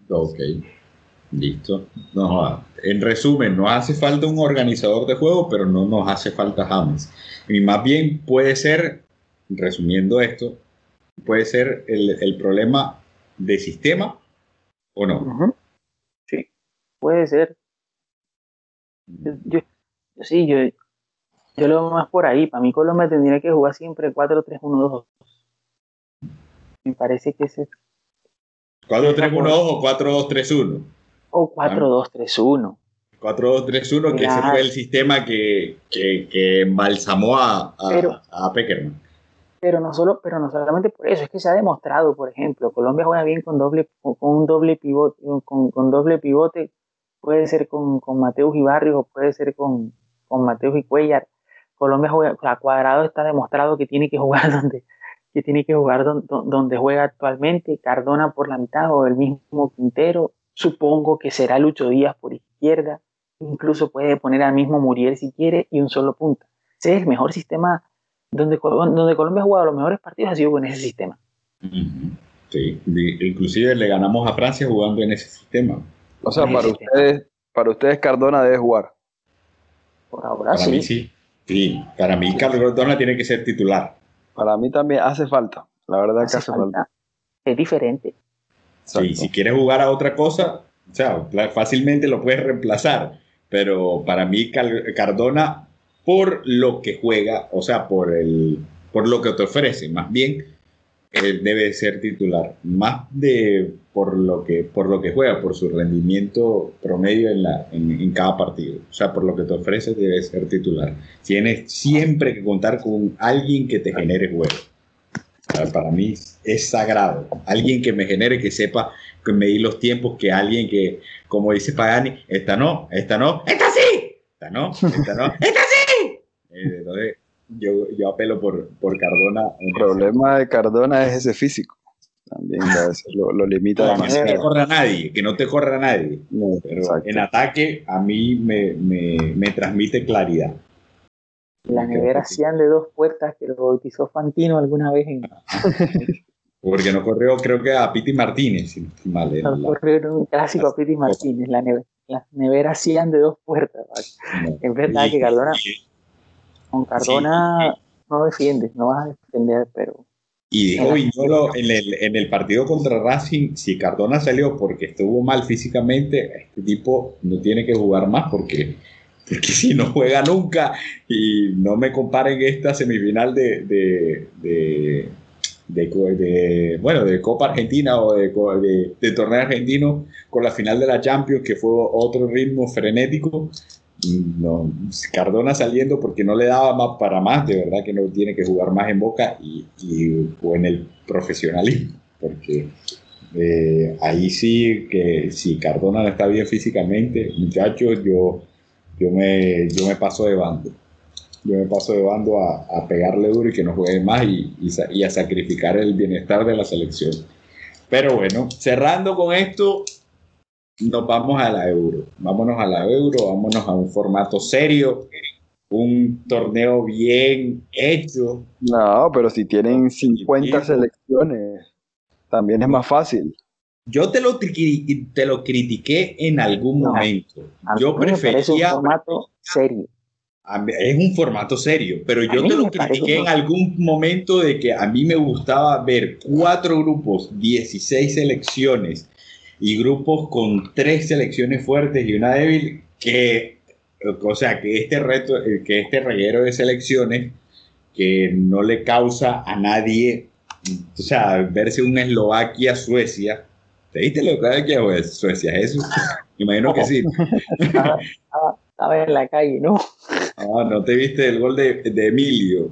Ok, listo. No, en resumen, no hace falta un organizador de juego, pero no nos hace falta James. Y más bien puede ser, resumiendo esto, puede ser el, el problema de sistema ¿O no? Sí, puede ser. Yo, sí, yo, yo lo veo más por ahí. Para mí Colombia tendría que jugar siempre 4-3-1-2. Me parece que ese... 4-3-1-2 o 4-2-3-1. O 4-2-3-1. 4-2-3-1, que ese fue el sistema que, que, que embalsamó a, a, a Peckerman pero no solo, pero no solamente por eso, es que se ha demostrado, por ejemplo, Colombia juega bien con doble, con un doble pivote, con, con doble pivote, puede ser con, con Mateus y Barrios o puede ser con, con Mateus y Cuellar. Colombia juega, a cuadrado está demostrado que tiene que jugar donde, que tiene que jugar donde, donde juega actualmente, Cardona por la mitad o el mismo Quintero, supongo que será Lucho Díaz por izquierda, incluso puede poner al mismo Muriel si quiere y un solo punta. Ese es el mejor sistema donde, donde Colombia ha jugado los mejores partidos ha sido con ese sistema. Sí, inclusive le ganamos a Francia jugando en ese sistema. O sea, para ustedes, para ustedes Cardona debe jugar. Por ahora para sí. Mí, sí. Sí, para mí Cardona tiene que ser titular. Para mí también hace falta, la verdad que hace falta. Es diferente. Sí, si quieres jugar a otra cosa, o sea, fácilmente lo puedes reemplazar, pero para mí Cardona por lo que juega, o sea, por, el, por lo que te ofrece, más bien él debe ser titular, más de por lo que, por lo que juega, por su rendimiento promedio en, la, en, cada partido, o sea, por lo que te ofrece debe ser titular. Tienes siempre que contar con alguien que te genere juego. Para mí es sagrado, alguien que me genere, que sepa que medir los tiempos, que alguien que, como dice Pagani, esta no, esta no, esta sí, esta no, esta no, esta sí entonces, yo, yo apelo por, por Cardona. El problema de Cardona es ese físico. También lo, lo, limita demasiado. Que no te corra nadie, que no te corra nadie. pero en ataque a mí me, me, me transmite claridad. La nevera hacían de dos puertas que lo bautizó Fantino alguna vez en... Porque no corrió, creo que a Piti Martínez, si no mal. No, corrió un clásico a Piti Martínez, la nevera. Las neveras hacían de dos puertas. es verdad que Cardona, con Cardona no defiendes, no vas a defender, pero... Y dijo Viñolo en el, en el partido contra Racing, si Cardona salió porque estuvo mal físicamente, este tipo no tiene que jugar más porque, porque si no juega nunca y no me comparen esta semifinal de, de, de, bueno, de Copa Argentina o de, torneo argentino con la final de la Champions, que fue otro ritmo frenético, no, Cardona saliendo porque no le daba más para más, de verdad que no tiene que jugar más en Boca y, o en el profesionalismo, porque Eh, ahí sí que si Cardona no está bien físicamente, muchachos, yo, yo, me, yo me paso de bando. Yo me paso de bando a, pegarle duro y que no juegue más y, y, a sacrificar el bienestar de la selección. Pero bueno, cerrando con esto, nos vamos a la euro. Vámonos a la euro, vámonos a un formato serio, un torneo bien hecho. No, pero si tienen 50 selecciones, también es más fácil. Yo te lo, te lo critiqué en algún momento. Yo prefería. un formato serio. Es un formato serio, pero yo te lo critiqué en algún momento de que a mí me gustaba ver cuatro grupos, 16 selecciones y grupos con tres selecciones fuertes y una débil, que, o sea, que este reto, que este reguero de selecciones que no le causa a nadie o sea, verse una Eslovaquia-Suecia. ¿Te diste lo que es Suecia? ¿Eso? Imagino que sí. Estaba, en la calle, ¿no? Ah, no te viste el gol de, de Emilio.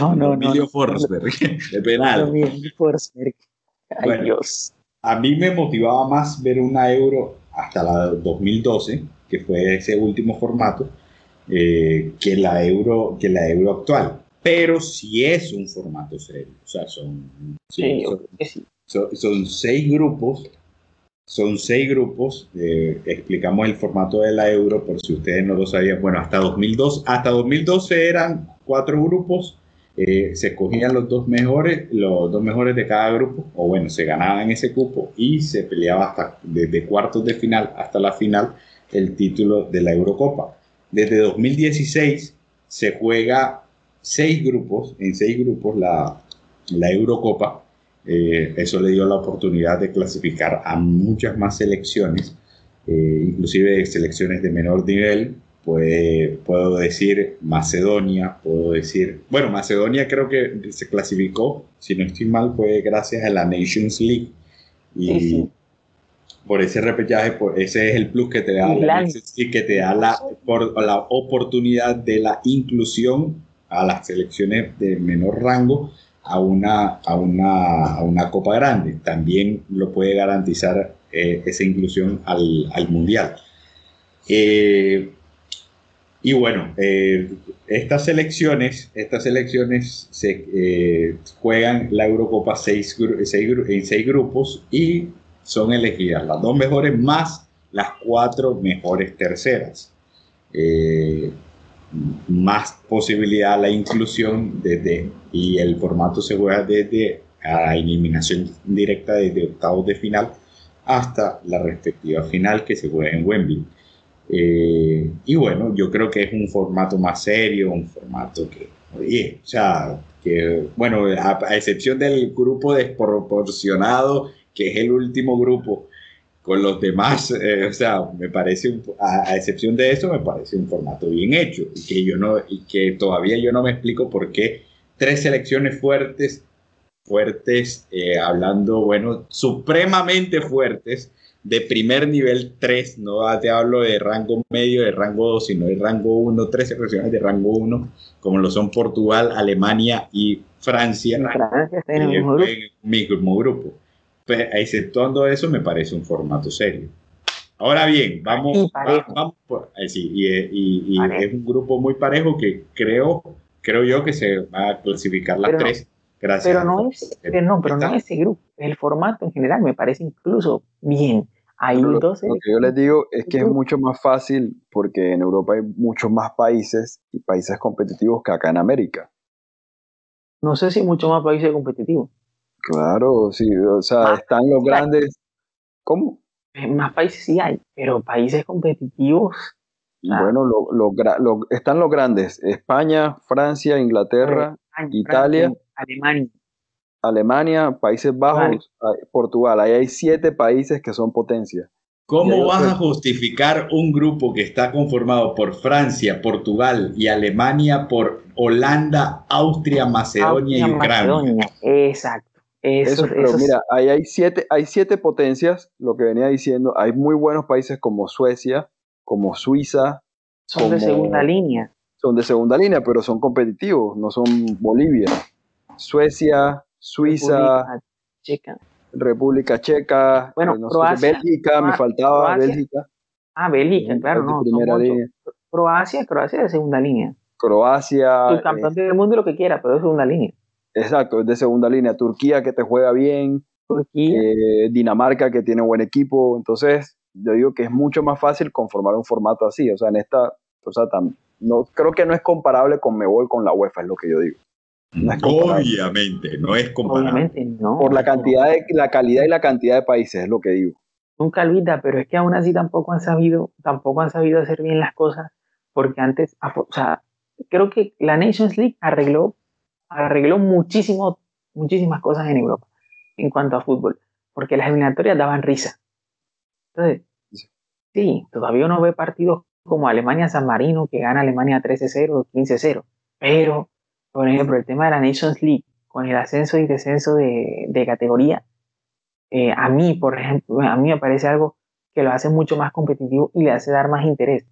No, no, Emilio Forsberg, de penal. Emilio Forsberg. Ay, Dios. A mí me motivaba más ver una Euro hasta la 2012, que fue ese último formato, eh, que, la Euro, que la Euro actual pero sí es un formato serio. O sea, son, son, seis grupos, son seis grupos. Eh, explicamos el formato de la euro por si ustedes no lo sabían. Bueno, hasta 2002, hasta 2012 eran cuatro grupos. Eh, se escogían los dos mejores, los dos mejores de cada grupo, o bueno, se ganaban ese cupo y se peleaba hasta desde cuartos de final hasta la final el título de la Eurocopa. Desde 2016 se juega seis grupos, en seis grupos la, la Eurocopa. Eh, eso le dio la oportunidad de clasificar a muchas más selecciones, eh, inclusive selecciones de menor nivel. puedo decir Macedonia, puedo decir, bueno, Macedonia creo que se clasificó, si no estoy mal, fue gracias a la Nations League. Y por ese repechaje, por, ese es el plus que te da la, que te da la, por, la oportunidad de la inclusión a las selecciones de menor rango a una, a una, a una Copa Grande. También lo puede garantizar eh, esa inclusión al, al Mundial. Eh, y bueno, eh, estas selecciones, estas selecciones se juegan la Eurocopa en seis grupos y son elegidas las dos mejores más las cuatro mejores terceras más posibilidad a la inclusión desde, y el formato se juega desde a eliminación directa desde octavos de final hasta la respectiva final que se juega en Wembley. Eh, y bueno, yo creo que es un formato más serio, un formato que, oye, o sea, que, bueno, a excepción del grupo desproporcionado, que es el último grupo, con los demás, eh, o sea, me parece, a, excepción de eso, me parece un formato bien hecho y que yo no, y que todavía yo no me explico por qué tres selecciones fuertes, fuertes, eh, hablando, bueno, supremamente fuertes, de primer nivel 3, no te hablo de rango medio, de rango 2, sino de rango 1, tres selecciones de rango 1, como lo son Portugal, Alemania y Francia, Francia está en el mismo grupo. Grupo exceptuando eso, me parece un formato serio. Ahora bien, vamos, vamos eh, sí, y, y, es un grupo muy parejo que creo, creo yo que se va a clasificar las tres. Gracias. Pero no es, pero no, pero no ese grupo, el formato en general me parece incluso bien. Hay lo, dos lo que yo les digo es que es mucho más fácil porque en Europa hay muchos más países y países competitivos que acá en América. No sé si mucho más países competitivos. Claro, sí, o sea, están los grandes. ¿Cómo? Más países sí hay, pero países competitivos. Bueno, lo, están los grandes: España, Francia, Inglaterra, Italia, Alemania. Alemania, Países Bajos, Portugal. Ahí hay siete países que son potencias. ¿Cómo vas a justificar un grupo que está conformado por Francia, Portugal y Alemania por Holanda, Austria, Macedonia y Ucrania? Exacto. Eso, pero mira, ahí hay siete, hay siete potencias, lo que venía diciendo. Hay muy buenos países como Suecia, como Suiza. Son de segunda línea. Son de segunda línea, pero son competitivos, no son Bolivia. Suecia, Suiza, República Checa, bueno, no Croacia, Bélgica, me faltaba Croacia. Bélgica. Ah, Bélgica, claro, no. primera línea. Croacia, Croacia de segunda línea. Croacia. El campeón del mundo y lo que quiera, pero de segunda línea. Exacto, es de segunda línea. Turquía que te juega bien. Turquía. eh, Dinamarca que tiene buen equipo. Entonces, yo digo que es mucho más fácil conformar un formato así. O sea, en esta, o sea, tam- no, creo que no es comparable con Mebol con la UEFA, es lo que yo digo. No. Obviamente, no es comparable. Obviamente, no. Por la cantidad de, la calidad y la cantidad de países, es lo que digo. Nunca olvida, pero es que aún así tampoco han sabido, tampoco han sabido hacer bien las cosas, porque antes, o sea, creo que la Nations League arregló, arregló muchísimo, muchísimas cosas en Europa en cuanto a fútbol, porque las eliminatorias daban risa. Entonces, sí, todavía uno ve partidos como Alemania-San Marino, que gana Alemania 13-0 o 15-0, pero, por ejemplo, el tema de la Nations League, con el ascenso y descenso de, de categoría, eh, a mí, por ejemplo, a mí me parece algo que lo hace mucho más competitivo y le hace dar más interés.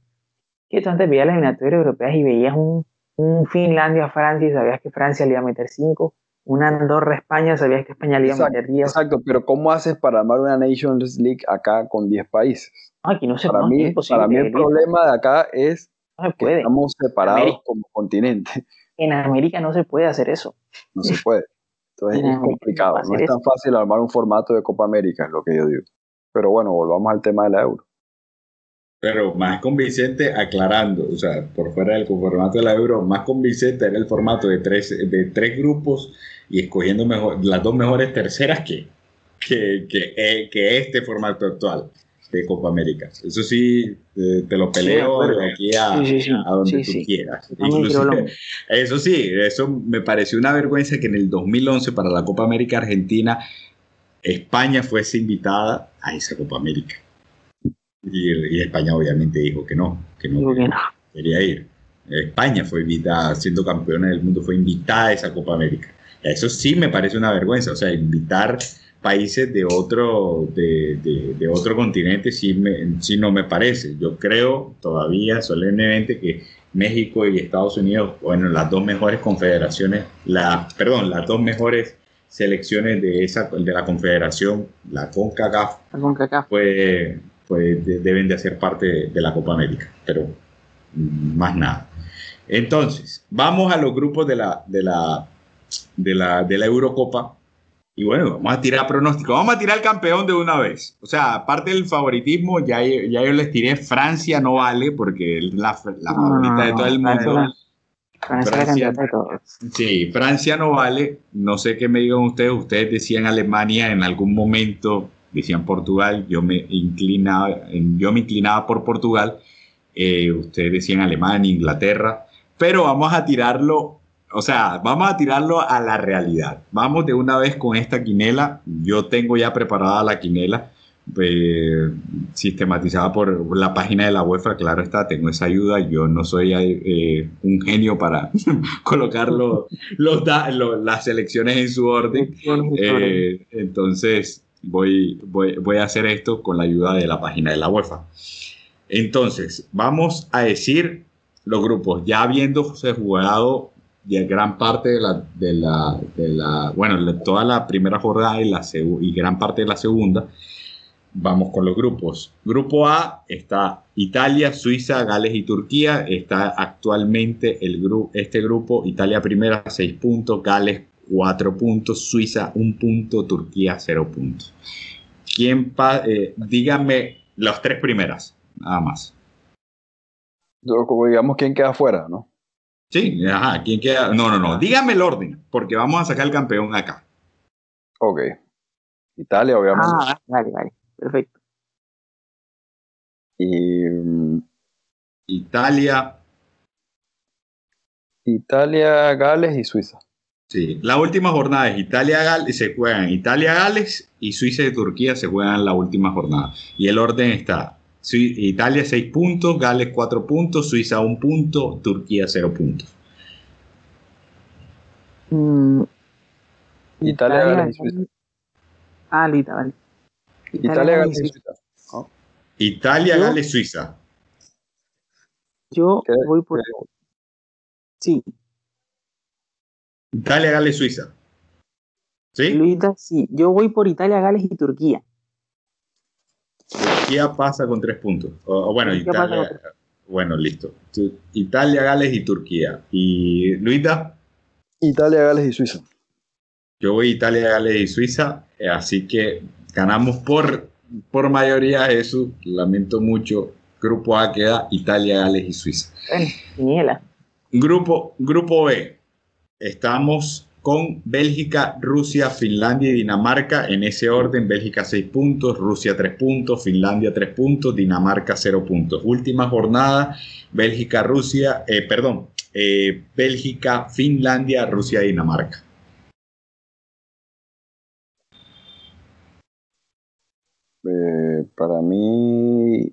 Que tú antes veías las eliminatorias europeas y veías un, un Finlandia-Francia y sabías que Francia le iba a meter 5, un Andorra-España, sabías que España le iba a meter 10. Exacto, pero ¿cómo haces para armar una Nations League acá con 10 países? No, aquí no se Para mí, para mí el problema de acá es no que estamos separados América. como continente. En América no se puede hacer eso. No se puede. Entonces En es América complicado. a No es tan fácil armar un formato de Copa América, es lo que yo digo. Pero bueno, volvamos al tema de la Euro. Pero más convincente, aclarando, o sea, por fuera del formato de la Euro, más convincente era el formato de tres, de tres grupos y escogiendo mejor, las dos mejores terceras que, que, que, eh, que este formato actual de Copa América. Eso sí, eh, te lo peleo de aquí a, Sí, sí, sí. a donde tú quieras. Inclusive- eso sí, eso me pareció una vergüenza que en el 2011 para la Copa América Argentina, España fuese invitada a esa Copa América. Y, y España obviamente dijo que no, que no Digo que no. quería ir. España fue invitada, siendo campeona del mundo, fue invitada a esa Copa América. Eso sí me parece una vergüenza, o sea, invitar países de otro, de, de- de otro continente sí, me, sí no me parece. Yo creo todavía solemnemente que México y Estados Unidos, bueno, las dos mejores confederaciones, la, perdón, las dos mejores selecciones de, esa, de la confederación, la CONCACAF, La CONCACAF. pues, pues de- deben de hacer parte de, de la Copa América, pero más nada. Entonces, vamos a los grupos de la, de la, de la, de la Eurocopa. Y bueno, vamos a tirar pronóstico. Vamos a tirar el campeón de una vez. O sea, aparte del favoritismo, ya, ya yo les tiré Francia no vale porque es la, la No, favorita de todo el mundo. Francia. Sí, Francia no vale. No sé qué me digan ustedes. Ustedes decían Alemania en algún momento, decían Portugal. Yo me inclinaba, yo me inclinaba por Portugal. Eh, ustedes decían Alemania, Inglaterra. Pero vamos a tirarlo, o sea, vamos a tirarlo a la realidad. Vamos de una vez con esta quinela. Yo tengo ya preparada la quinela. eh, sistematizada por la página de la UEFA, claro está, tengo esa ayuda, yo no soy eh, un genio para colocar los, los da- lo- las elecciones en su orden, eh, entonces voy, voy, a hacer esto con la ayuda de la página de la UEFA. Entonces, vamos a decir los grupos, ya habiéndose jugado ya gran parte de la, de la, bueno, toda la primera jornada y, la y gran parte de la segunda, vamos con los grupos. Grupo A está Italia, Suiza, Gales y Turquía. Está actualmente el gru este grupo, Italia primera, 6 puntos, Gales 4 puntos, Suiza 1 punto, Turquía 0 puntos. ¿Quién pa- eh, díganme las tres primeras, nada más. Como digamos, ¿quién queda afuera, no? Sí, ajá, ¿quién queda? No, no, no, díganme el orden, porque vamos a sacar el campeón acá. Ok. Italia, obviamente. Ah, vale, vale. Perfecto. Y Italia, Italia, Gales y Suiza. Sí, la última jornada es Italia-Gales, se juegan Italia-Gales y Suiza y Turquía se juegan la última jornada. Y el orden está, Italia 6 puntos, Gales 4 puntos, Suiza 1 punto, Turquía 0 puntos. Mm, Italia, Gales y Suiza. Ah, Lita, vale. Italia, Gales y Suiza. Suiza. Italia, Yo- Gales, Suiza. Yo ¿Qué- voy por. Sí, Italia, Gales, Suiza. ¿Sí? Luisa, sí. Yo voy por Italia, Gales y Turquía. Turquía pasa con tres puntos. O, bueno, pasa Italia. Bueno, listo. Italia, Gales y Turquía. ¿Y Luita? Italia, Gales y Suiza. Yo voy Italia, Gales y Suiza. eh, Así que ganamos por, por mayoría eso. Lamento mucho. Grupo A queda Italia, Gales y Suiza. Bueno. Grupo, grupo B. Estamos con Bélgica, Rusia, Finlandia y Dinamarca. En ese orden, Bélgica 6 puntos, Rusia 3 puntos, Finlandia 3 puntos, Dinamarca 0 puntos. Última jornada, Bélgica, Rusia, eh, perdón, eh, Bélgica, Finlandia, Rusia, Dinamarca. Eh, para mí,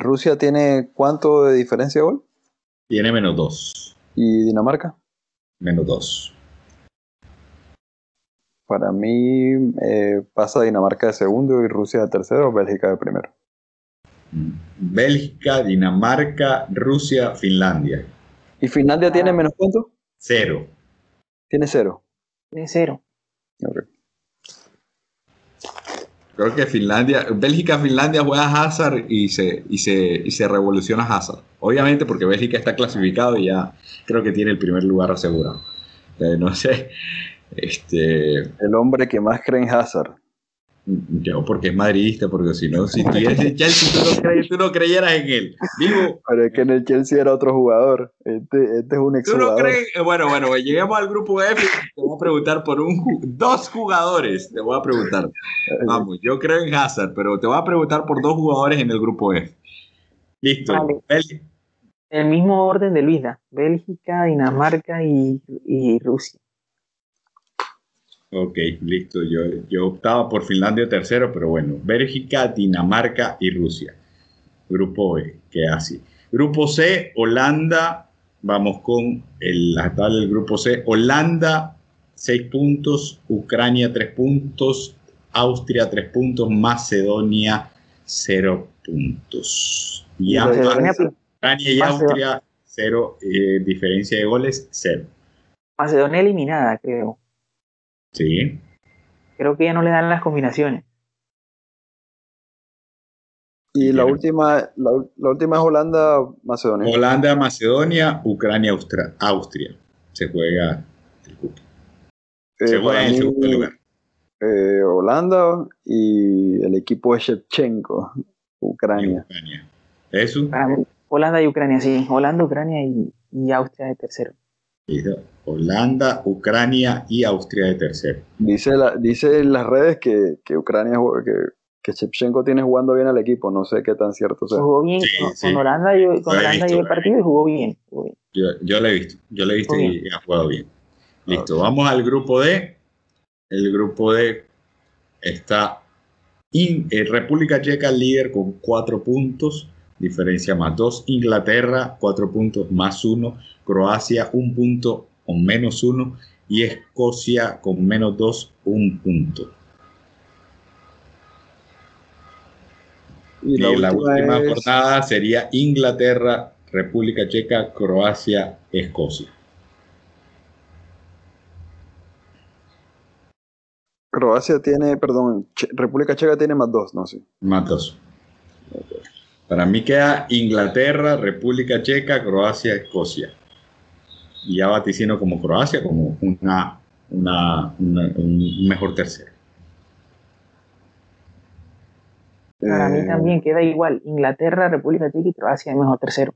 Rusia tiene cuánto de diferencia de gol Tiene menos 2. y Dinamarca. Menos 2. Para mí eh, pasa Dinamarca de segundo y Rusia de tercero, Bélgica de primero. Bélgica, Dinamarca, Rusia, Finlandia. ¿Y Finlandia Ah. tiene menos cuánto? Cero. Tiene cero. De cero. Creo que Finlandia, Bélgica, Finlandia juega Hazard y se, y se, y se revoluciona Hazard. Obviamente porque Bélgica está clasificado y ya creo que tiene el primer lugar asegurado. Eh, no sé, este, El hombre que más cree en Hazard. yo porque es madridista, porque si no, si tuvieras el Chelsea, tú no, cre- tú no creyeras en él. Digo, Pero es que en el Chelsea era otro jugador. Este, este es un tú no crees, eh, bueno, bueno, lleguemos al grupo F, te voy a preguntar por un, dos jugadores, te voy a preguntar. Vamos, yo creo en Hazard, pero te voy a preguntar por dos jugadores en el grupo F. Listo. Vale. Bélgica. El mismo orden de Luisa. Bélgica, Dinamarca y, y Rusia. Ok, listo. Yo, yo optaba por Finlandia tercero, pero bueno, Bélgica, Dinamarca y Rusia. Grupo B, queda así. Grupo C, Holanda. Vamos con el, la tabla del grupo C. Holanda, 6 puntos. Ucrania, 3 puntos. Austria, 3 puntos. Macedonia, 0 puntos. Y Y ambas, Macedonia, Ucrania y Austria, 0. diferencia de goles, 0. Macedonia eliminada, creo. Sí. Creo que ya no le dan las combinaciones. Y la última, la, la última es Holanda, Macedonia. Holanda, Macedonia, Ucrania, Austra- Austria. Se juega el cupo. Eh, Se juega en el mí, segundo lugar. eh, Holanda y el equipo de Shevchenko, en Ucrania. Ucrania. ¿Eso? Para mí, Holanda y Ucrania, sí. Holanda, Ucrania y, y Austria de tercero. Holanda, Ucrania y Austria de tercero. Dice, la, dice en las redes que, que Ucrania que, que Shevchenko tiene jugando bien al equipo. No sé qué tan cierto sea. Jugó bien Sí, con, sí. con Holanda, yo, con Holanda visto, y el partido y jugó bien. jugó bien. Yo, yo lo he visto, yo lo he visto y ha jugado bien. Listo, vamos al grupo D. El grupo D está In- eh, República Checa líder con cuatro puntos, diferencia más dos. Inglaterra, cuatro puntos más uno. Croacia, un punto o menos uno. Y Escocia con menos dos, un punto. Y Y la, la, última, es jornada sería Inglaterra, República Checa, Croacia, Escocia. Croacia tiene, perdón, Che- República Checa tiene más dos, no sé. Más dos. Para mí queda Inglaterra, República Checa, Croacia, Escocia. Y ya vaticino como Croacia como una, una, una- un mejor tercero. Para Eh, mí también queda igual. Inglaterra, República Checa y Croacia, el mejor tercero.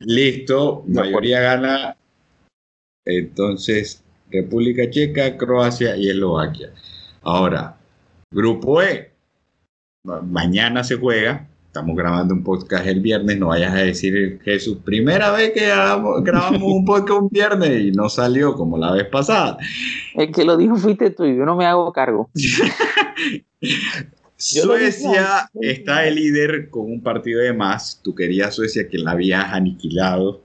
Listo, mayoría gana. Entonces, República Checa, Croacia y Eslovaquia. Ahora, Grupo E. Ma- Mañana se juega. Estamos grabando un podcast el viernes. No vayas a decir, Jesús, primera vez que grabamos, grabamos un podcast un viernes y no salió como la vez pasada. El que lo dijo fuiste tú, yo no me hago cargo. Suecia está de líder con un partido de más. Tú querías Suecia que la habías aniquilado.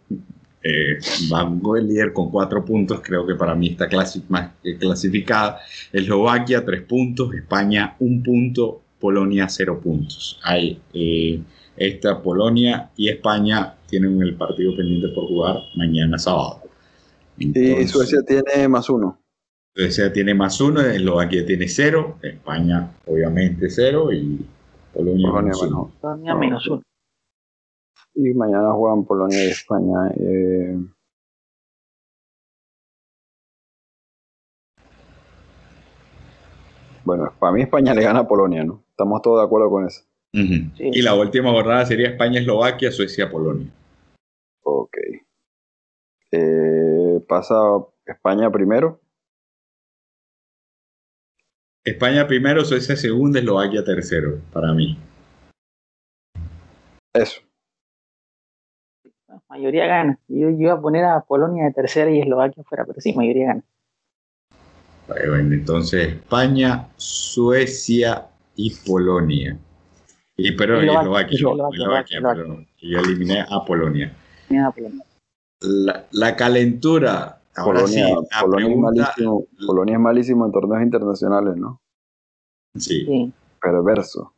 Eh, Vamos el líder con cuatro puntos. Creo que para mí está clasi- más que clasificada. Eslovaquia, tres puntos. España, un punto. Polonia, cero puntos. Hay eh, esta Polonia y España tienen el partido pendiente por jugar mañana sábado. y Suecia tiene más uno. Suecia tiene más uno, Eslovaquia tiene cero, España obviamente cero y Polonia, menos uno. Polonia menos uno. Y mañana juegan Polonia y España. Eh, Bueno, para mí España le gana a Polonia, ¿no? Estamos todos de acuerdo con eso. Y la última jornada sería España-Eslovaquia, Suecia-Polonia. Ok. Eh, pasa España primero. España primero, Suecia segundo, Eslovaquia tercero, para mí. Eso. mayoría gana. Yo, yo iba a poner a Polonia de tercera y Eslovaquia fuera, pero sí, mayoría gana. Bueno, entonces España, Suecia y Polonia. Y pero Eslovaquia, Eslovaquia, yo eliminé a Polonia. La, la calentura. Ahora Polonia, sí, Polonia, es malísimo, Polonia es malísimo en torneos internacionales, ¿no? Sí. Perverso.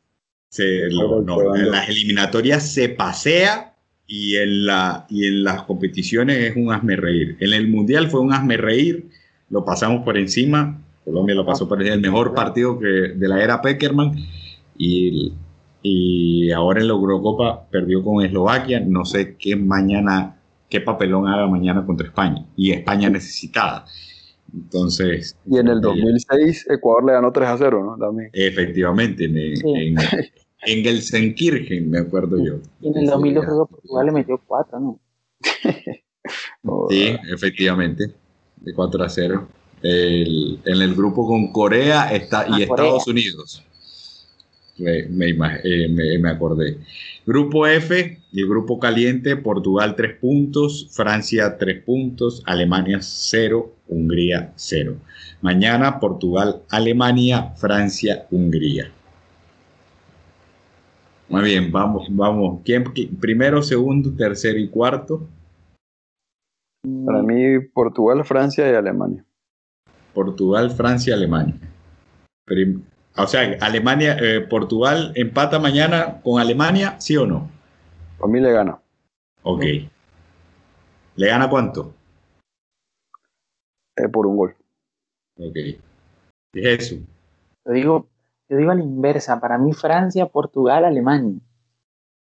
Se, no, en las eliminatorias se pasea y en, la, y en las competiciones es un hazme reír. En el mundial fue un hazme reír lo pasamos por encima. Colombia lo pasó por el mejor partido que, de la era Peckerman. Y, y ahora en la Eurocopa perdió con Eslovaquia. No sé qué mañana, qué papelón haga mañana contra España. Y España necesitada. Entonces. Y en el 2006 eh, Ecuador le ganó 3 a 0, ¿no? También. Efectivamente, en, en, en Gelsenkirchen, me acuerdo yo. Y en el 2002 Portugal le metió 4, ¿no? sí, efectivamente de 4 a 0. En el grupo con Corea está, y ah, Estados Unidos. Me, eh, me, me, acordé. Grupo F, el grupo caliente, Portugal 3 puntos, Francia 3 puntos, Alemania 0, Hungría 0. Mañana Portugal, Alemania, Francia, Hungría. Muy bien, vamos, vamos. ¿Quién, primero, segundo, tercero y cuarto? Para mí, Portugal, Francia y Alemania. Portugal, Francia, Alemania. o sea, Alemania, eh, Portugal empata mañana con Alemania, ¿sí o no? A mí le gana. Ok. ¿Le gana cuánto? Eh, por un gol. Ok. eso? Yo digo, yo digo a la inversa. Para mí, Francia, Portugal, Alemania.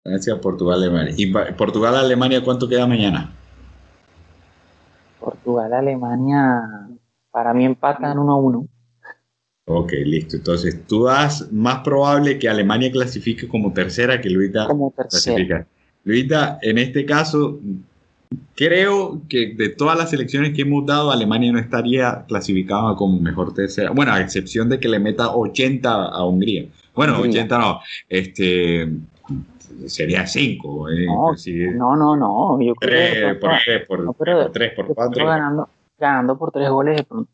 Francia, Portugal, Alemania. ¿Y Portugal, Alemania cuánto queda mañana? Portugal, Alemania, para mí empatan 1 a 1. Ok, listo. Entonces, tú das más probable que Alemania clasifique como tercera que Luita como tercera. Luita, en este caso, creo que de todas las selecciones que hemos dado, Alemania no estaría clasificada como mejor tercera. Bueno, a excepción de que le meta 80 a Hungría. Bueno, 80 no. Este, sería 5. Eh, no, no, no, Yo creo por, por, por, 3, por 4. Ganando, por 3 goles de pronto.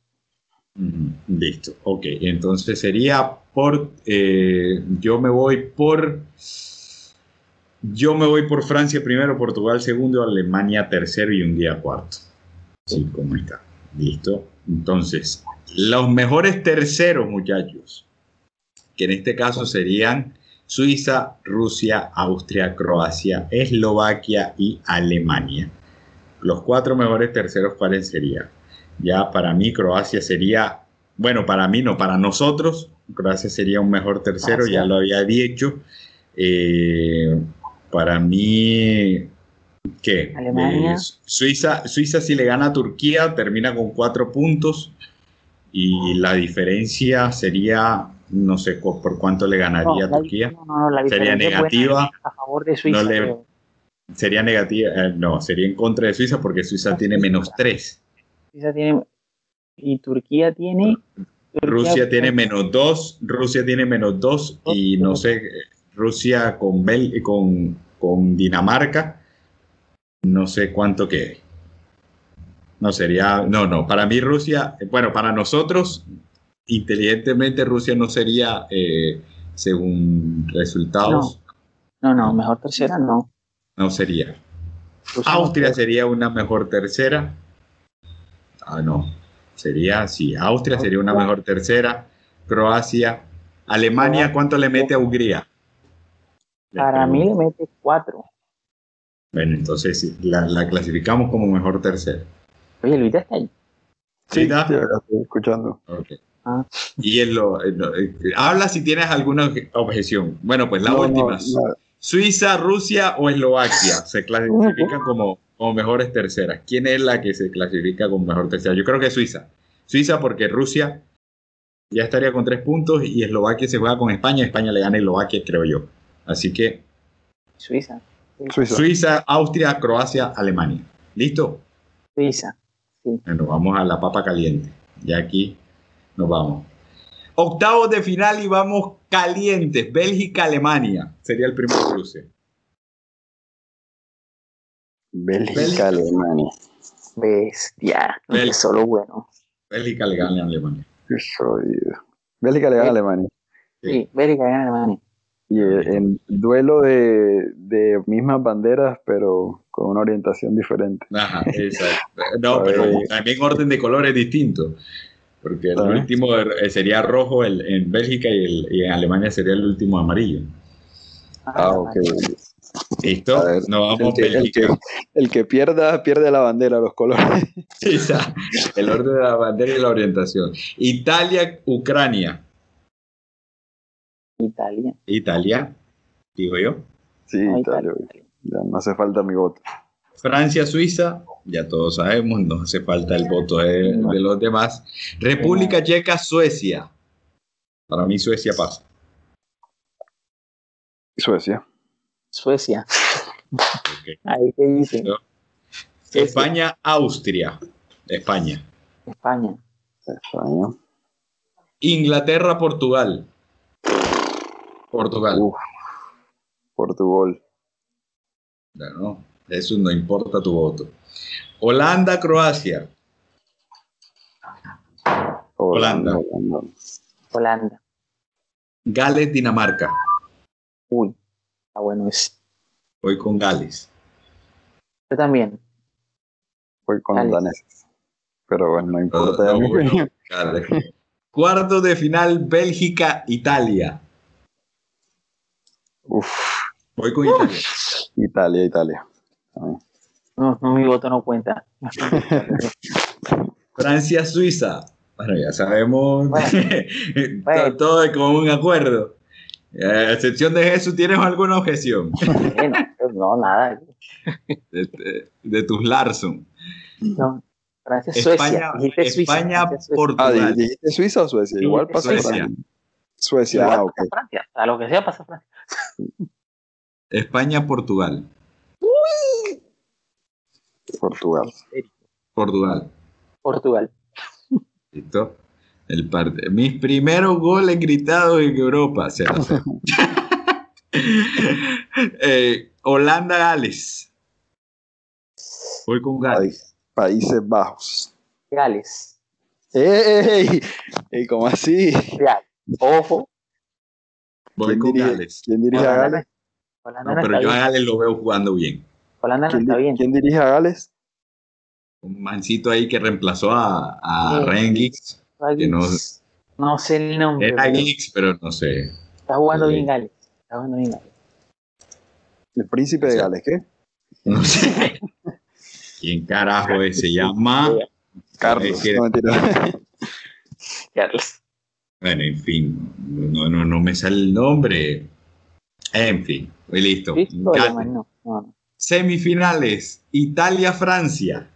listo, ok. Entonces sería por. Eh, yo me voy por. Yo me voy por Francia primero, Portugal segundo, Alemania tercero y un día cuarto. Sí, como está. Listo. Entonces, los mejores terceros, muchachos, que en este caso serían Suiza, Rusia, Austria, Croacia, Eslovaquia y Alemania. Los cuatro mejores terceros, ¿cuáles serían? Ya para mí Croacia sería, bueno, para mí no, para nosotros, Croacia sería un mejor tercero, ya lo había dicho. Eh, para mí, ¿qué? Alemania. Eh, Suiza, Suiza si le gana a Turquía termina con cuatro puntos y la diferencia sería no sé por cuánto le ganaría a Turquía. sería negativa. A favor de Suiza. sería negativa, eh, no, sería en contra de Suiza porque Suiza tiene menos 3. Suiza tiene. Y Turquía tiene. Rusia tiene menos 2, Rusia tiene menos 2 y no sé, Rusia con, Bel, con, con Dinamarca, no sé cuánto que No sería, no, no, para mí Rusia, bueno, para nosotros inteligentemente Rusia no sería, eh, según resultados. No. no, mejor tercera no. No sería. Austria sería una mejor tercera. Ah, no. Sería, sí, Austria sería una mejor tercera. Croacia. Alemania, ¿cuánto le mete a Hungría? Para mí le mete cuatro. Bueno, entonces la, la clasificamos como mejor tercera. Oye, Luis está ahí. Sí, ¿Está? sí, acá estoy escuchando. Ok. Ah. Y en lo, lo- eh, habla si tienes alguna objeción. Bueno, pues la No, no, última. no. Suiza, Rusia o Eslovaquia se clasifican como, como mejores terceras. ¿Quién es la que se clasifica como mejor tercera? Yo creo que Suiza. Suiza porque Rusia ya estaría con tres puntos y Eslovaquia se juega con España. España le gana a Eslovaquia, creo yo. Así que Suiza. Suiza. Suiza, Austria, Croacia, Alemania. ¿Listo? Suiza. Bueno, vamos a la papa caliente. Ya aquí nos vamos. Octavos de final y vamos calientes. Bélgica, Alemania. Sería el primer cruce. Bélgica, Bélgica. Alemania. Bestia. Bel- Solo bueno. Bélgica le gana a Alemania. Bélgica le gana a Alemania. Sí. Sí, Bélgica gana Alemania. Y eh, en duelo de, de mismas banderas, pero con una orientación diferente. Ajá, exacto. No, pero también orden de colores distinto. Porque el Ah. último eh, sería rojo el- en Bélgica y, el- y en Alemania sería el último amarillo. Ah, ok. ¿Listo? A ver, Nos vamos El que, el, que, el que pierda, pierde la bandera, los colores. Esa, el orden de la bandera y la orientación. Italia, Ucrania. Italia. Italia, digo yo. Sí, No, Italia. Ya no hace falta mi voto. Francia, Suiza, ya todos sabemos, no hace falta el voto de, de los demás. República Checa, Suecia. Para mí Suecia pasa. Suecia. Suecia. Ahí te dicen. España, Austria. España. España. España. Inglaterra, Portugal. Portugal. Uf. Portugal. No, eso no importa tu voto. Holanda, Croacia. Holanda. Holanda. Holanda. Gales, Dinamarca. Uy. Está bueno es. Voy con Gales. Yo también. Voy con los daneses. Pero bueno, no importa. No, bueno. Gales. Cuarto de final, Bélgica, Italia. Uf. Voy con Italia. Italia, Italia. También. No, no, mi voto no cuenta. Francia, Suiza. Bueno, ya sabemos. Bueno. Bueno. Todo es con un acuerdo. A excepción de Jesús, ¿tienes alguna objeción pues no, nada. de, de- de tus Larson? No. Francia, Suecia. España, Dijiste Suiza, España Francia, Suecia. Ah, Portugal. ¿di- ¿dijiste Suiza o Suecia? Igual pasa Suecia. Francia. Suecia, Igual ah, ok. pasa Francia. A lo que sea pasa Francia. España, Portugal. Portugal. Portugal. ¿Listo? El parte. Mis primeros goles gritados en Europa. 0 a 0. Eh, Holanda, Gales. Voy con Gales. Países Bajos. Gales. ¡Ey! ey ¿Cómo así? Gales. Ojo. Voy ¿Quién con dirige, Gales. ¿quién dirige a Gales? Holanda No, pero yo a. Gales lo veo jugando bien. Holanda no ¿Quién, está bien. quién dirige a Gales? Un mancito ahí que reemplazó a, a Sí. Ryan Giggs. que no- No sé el nombre. Era pero Giggs, pero no sé. Está jugando bien Gales. Está jugando bien Gales. El príncipe de Sí. Gales, ¿qué? No sé. ¿Quién carajo es? Se llama. Carlos. No, mentira. Carlos. Bueno, en fin. No, no, no me sale el nombre. En fin. Listo. ¿Listo? No, no. Semifinales. Italia-Francia.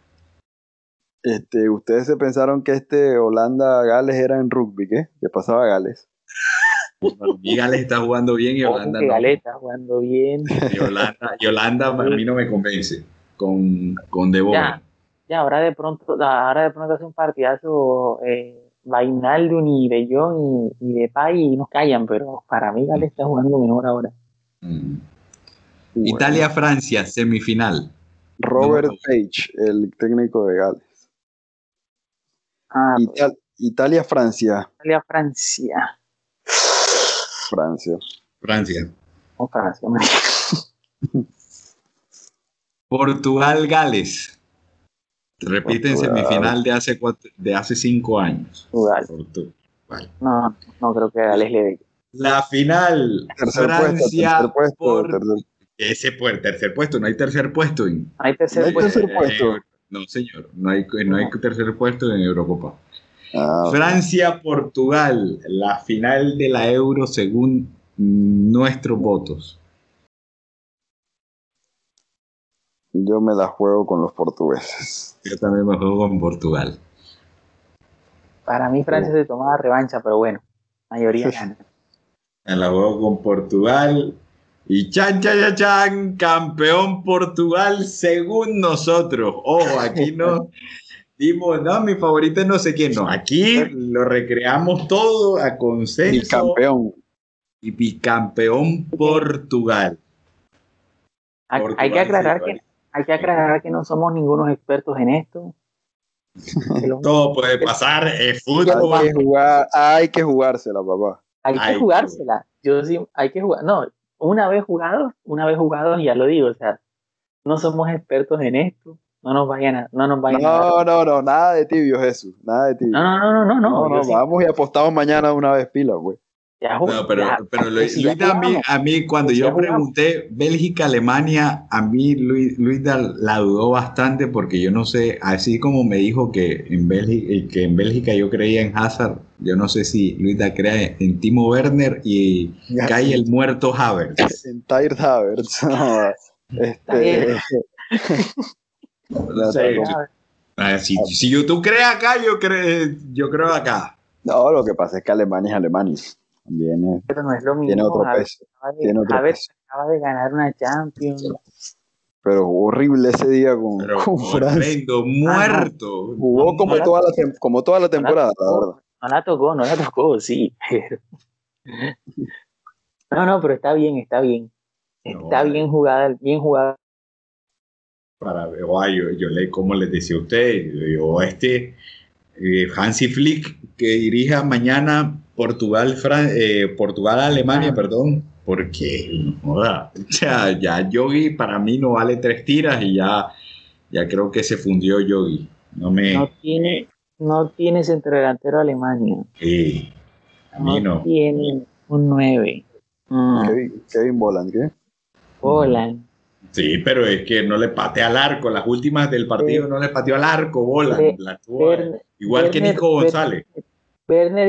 Este, ustedes se pensaron que este Holanda-Gales era en rugby, ¿qué? ¿Qué pasaba a Gales? Y Gales está jugando bien y Holanda no. Gales está jugando bien. Y Holanda, y Holanda a mí no me convence. Con, con De Boer. Ya, ya, ahora de pronto, ahora de pronto hace un partidazo eh, Vainaldum y De Jong y, y de Pay y nos callan, pero para mí Gales está jugando mejor ahora. Mm. Bueno. Italia-Francia, semifinal. Robert No. Page, el técnico de Gales. Ah, Ital- Italia-Francia. Italia, Francia. Francia. Francia. O Francia. Portugal-Gales. Repite en Portugal. semifinal de hace, cuatro- de hace cinco años. Portugal. Portugal. No, no creo que Gales le dé. La final. Tercer Francia puesto, tercer puesto. por tercer- ese puer- tercer puesto. No hay tercer puesto. en- Hay tercer No hay puesto. tercer puesto. Eh, No, señor, no hay, no hay tercer puesto en Eurocopa. Ah, Francia-Portugal, la final de la Euro según nuestros votos. Yo me la juego con los portugueses. Yo también me juego con Portugal. Para mí Francia se tomaba revancha, pero bueno, mayoría gana. Me la juego con Portugal. Y chan, chan, chan, campeón Portugal según nosotros. Ojo, aquí no dimos, no, mi favorito es no sé quién. No, aquí lo recreamos todo a consenso. Bicampeón. Y bicampeón Portugal. Hay, que aclarar que hay que aclarar que no somos ningunos expertos en esto. Todo puede pasar, es fútbol. Hay que, jugar, hay que jugársela, papá. Hay que jugársela. Yo sí, hay que jugar. No, una vez jugado, una vez jugado, ya lo digo, o sea, no somos expertos en esto. No nos vayan a, no nos vayan no, No, no, nada de tibio, Jesús, nada de tibio. No, no, no, no, no. no, vamos y apostamos mañana una vez pila, güey no, pero, pero Luis, a, mí, a mí cuando yo pregunté Bélgica-Alemania, a mí Luis, la dudó bastante porque yo no sé, así como me dijo que en, Bélgica, eh, que en Bélgica yo creía en Hazard, yo no sé si Luisa cree en Timo Werner y cae el muerto Havertz. En Tyre Havertz. este, ah, si, si, tú crees acá, yo creo, yo creo acá. No, lo que pasa es que Alemania es Alemania. Pero no es lo mismo. Tiene otro peso. tiene otro acaba de ganar una Champions. Pero horrible ese día con, con Francia. muerto. Jugó como, toda la como toda la temporada, no la, tocó, no la tocó, no la tocó, sí. no, no, pero está bien, está bien. Está bien jugada, bien jugada. Para yo, yo le, como les decía a usted, yo este eh, Hansi Flick que dirija mañana Portugal, eh, Portugal, Alemania, perdón, porque joda, ya, ya Yogi para mí no vale tres tiras y ya, ya creo que se fundió Yogi. No, me... no tiene, no tiene centro delantero Alemania. Sí, a mí no. Tiene un 9. Mm. Kevin, Kevin Boland, ¿qué? Boland. Sí, pero es que no le patea al arco. Las últimas del partido no le pateó al arco, Boland. igual que Nico González. Werner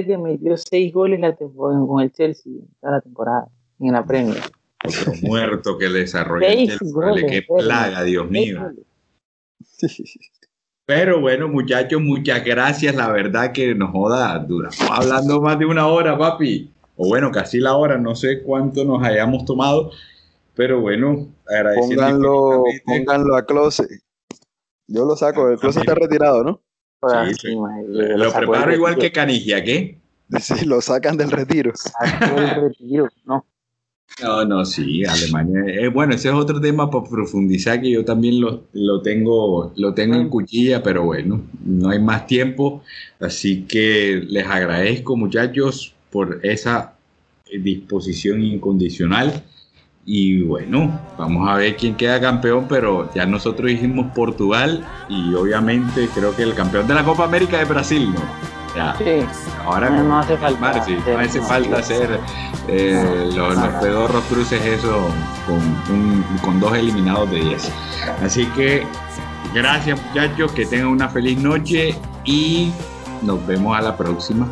que metió seis goles la con el Chelsea toda la temporada en la Premier. Otro muerto que le desarrolló el Chelsea. qué plaga, Dios mío. Pero bueno, muchachos, muchas gracias. La verdad que nos joda, duramos hablando más de una hora, papi. O bueno, casi la hora, no sé cuánto nos hayamos tomado. Pero bueno, agradeciendo. Pónganlo, pónganlo a Close. Yo lo saco, el Close está retirado, ¿no? Sí, Lo, preparo igual que Canigia, ¿qué? Sí, lo sacan del retiro. no. No, no, sí, Alemania. Eh, bueno, ese es otro tema para profundizar que yo también lo, lo tengo, lo tengo en cuchilla, pero bueno, no hay más tiempo. Así que les agradezco, muchachos, por esa disposición incondicional. Y bueno, vamos a ver quién queda campeón, pero ya nosotros dijimos Portugal y obviamente creo que el campeón de la Copa América es Brasil, ¿no? Ya. Sí. Ahora no, hace falta. no hace falta hacer eh, los, pedorros cruces eso con, con dos eliminados de 10. Así que gracias muchachos, que tengan una feliz noche y nos vemos a la próxima.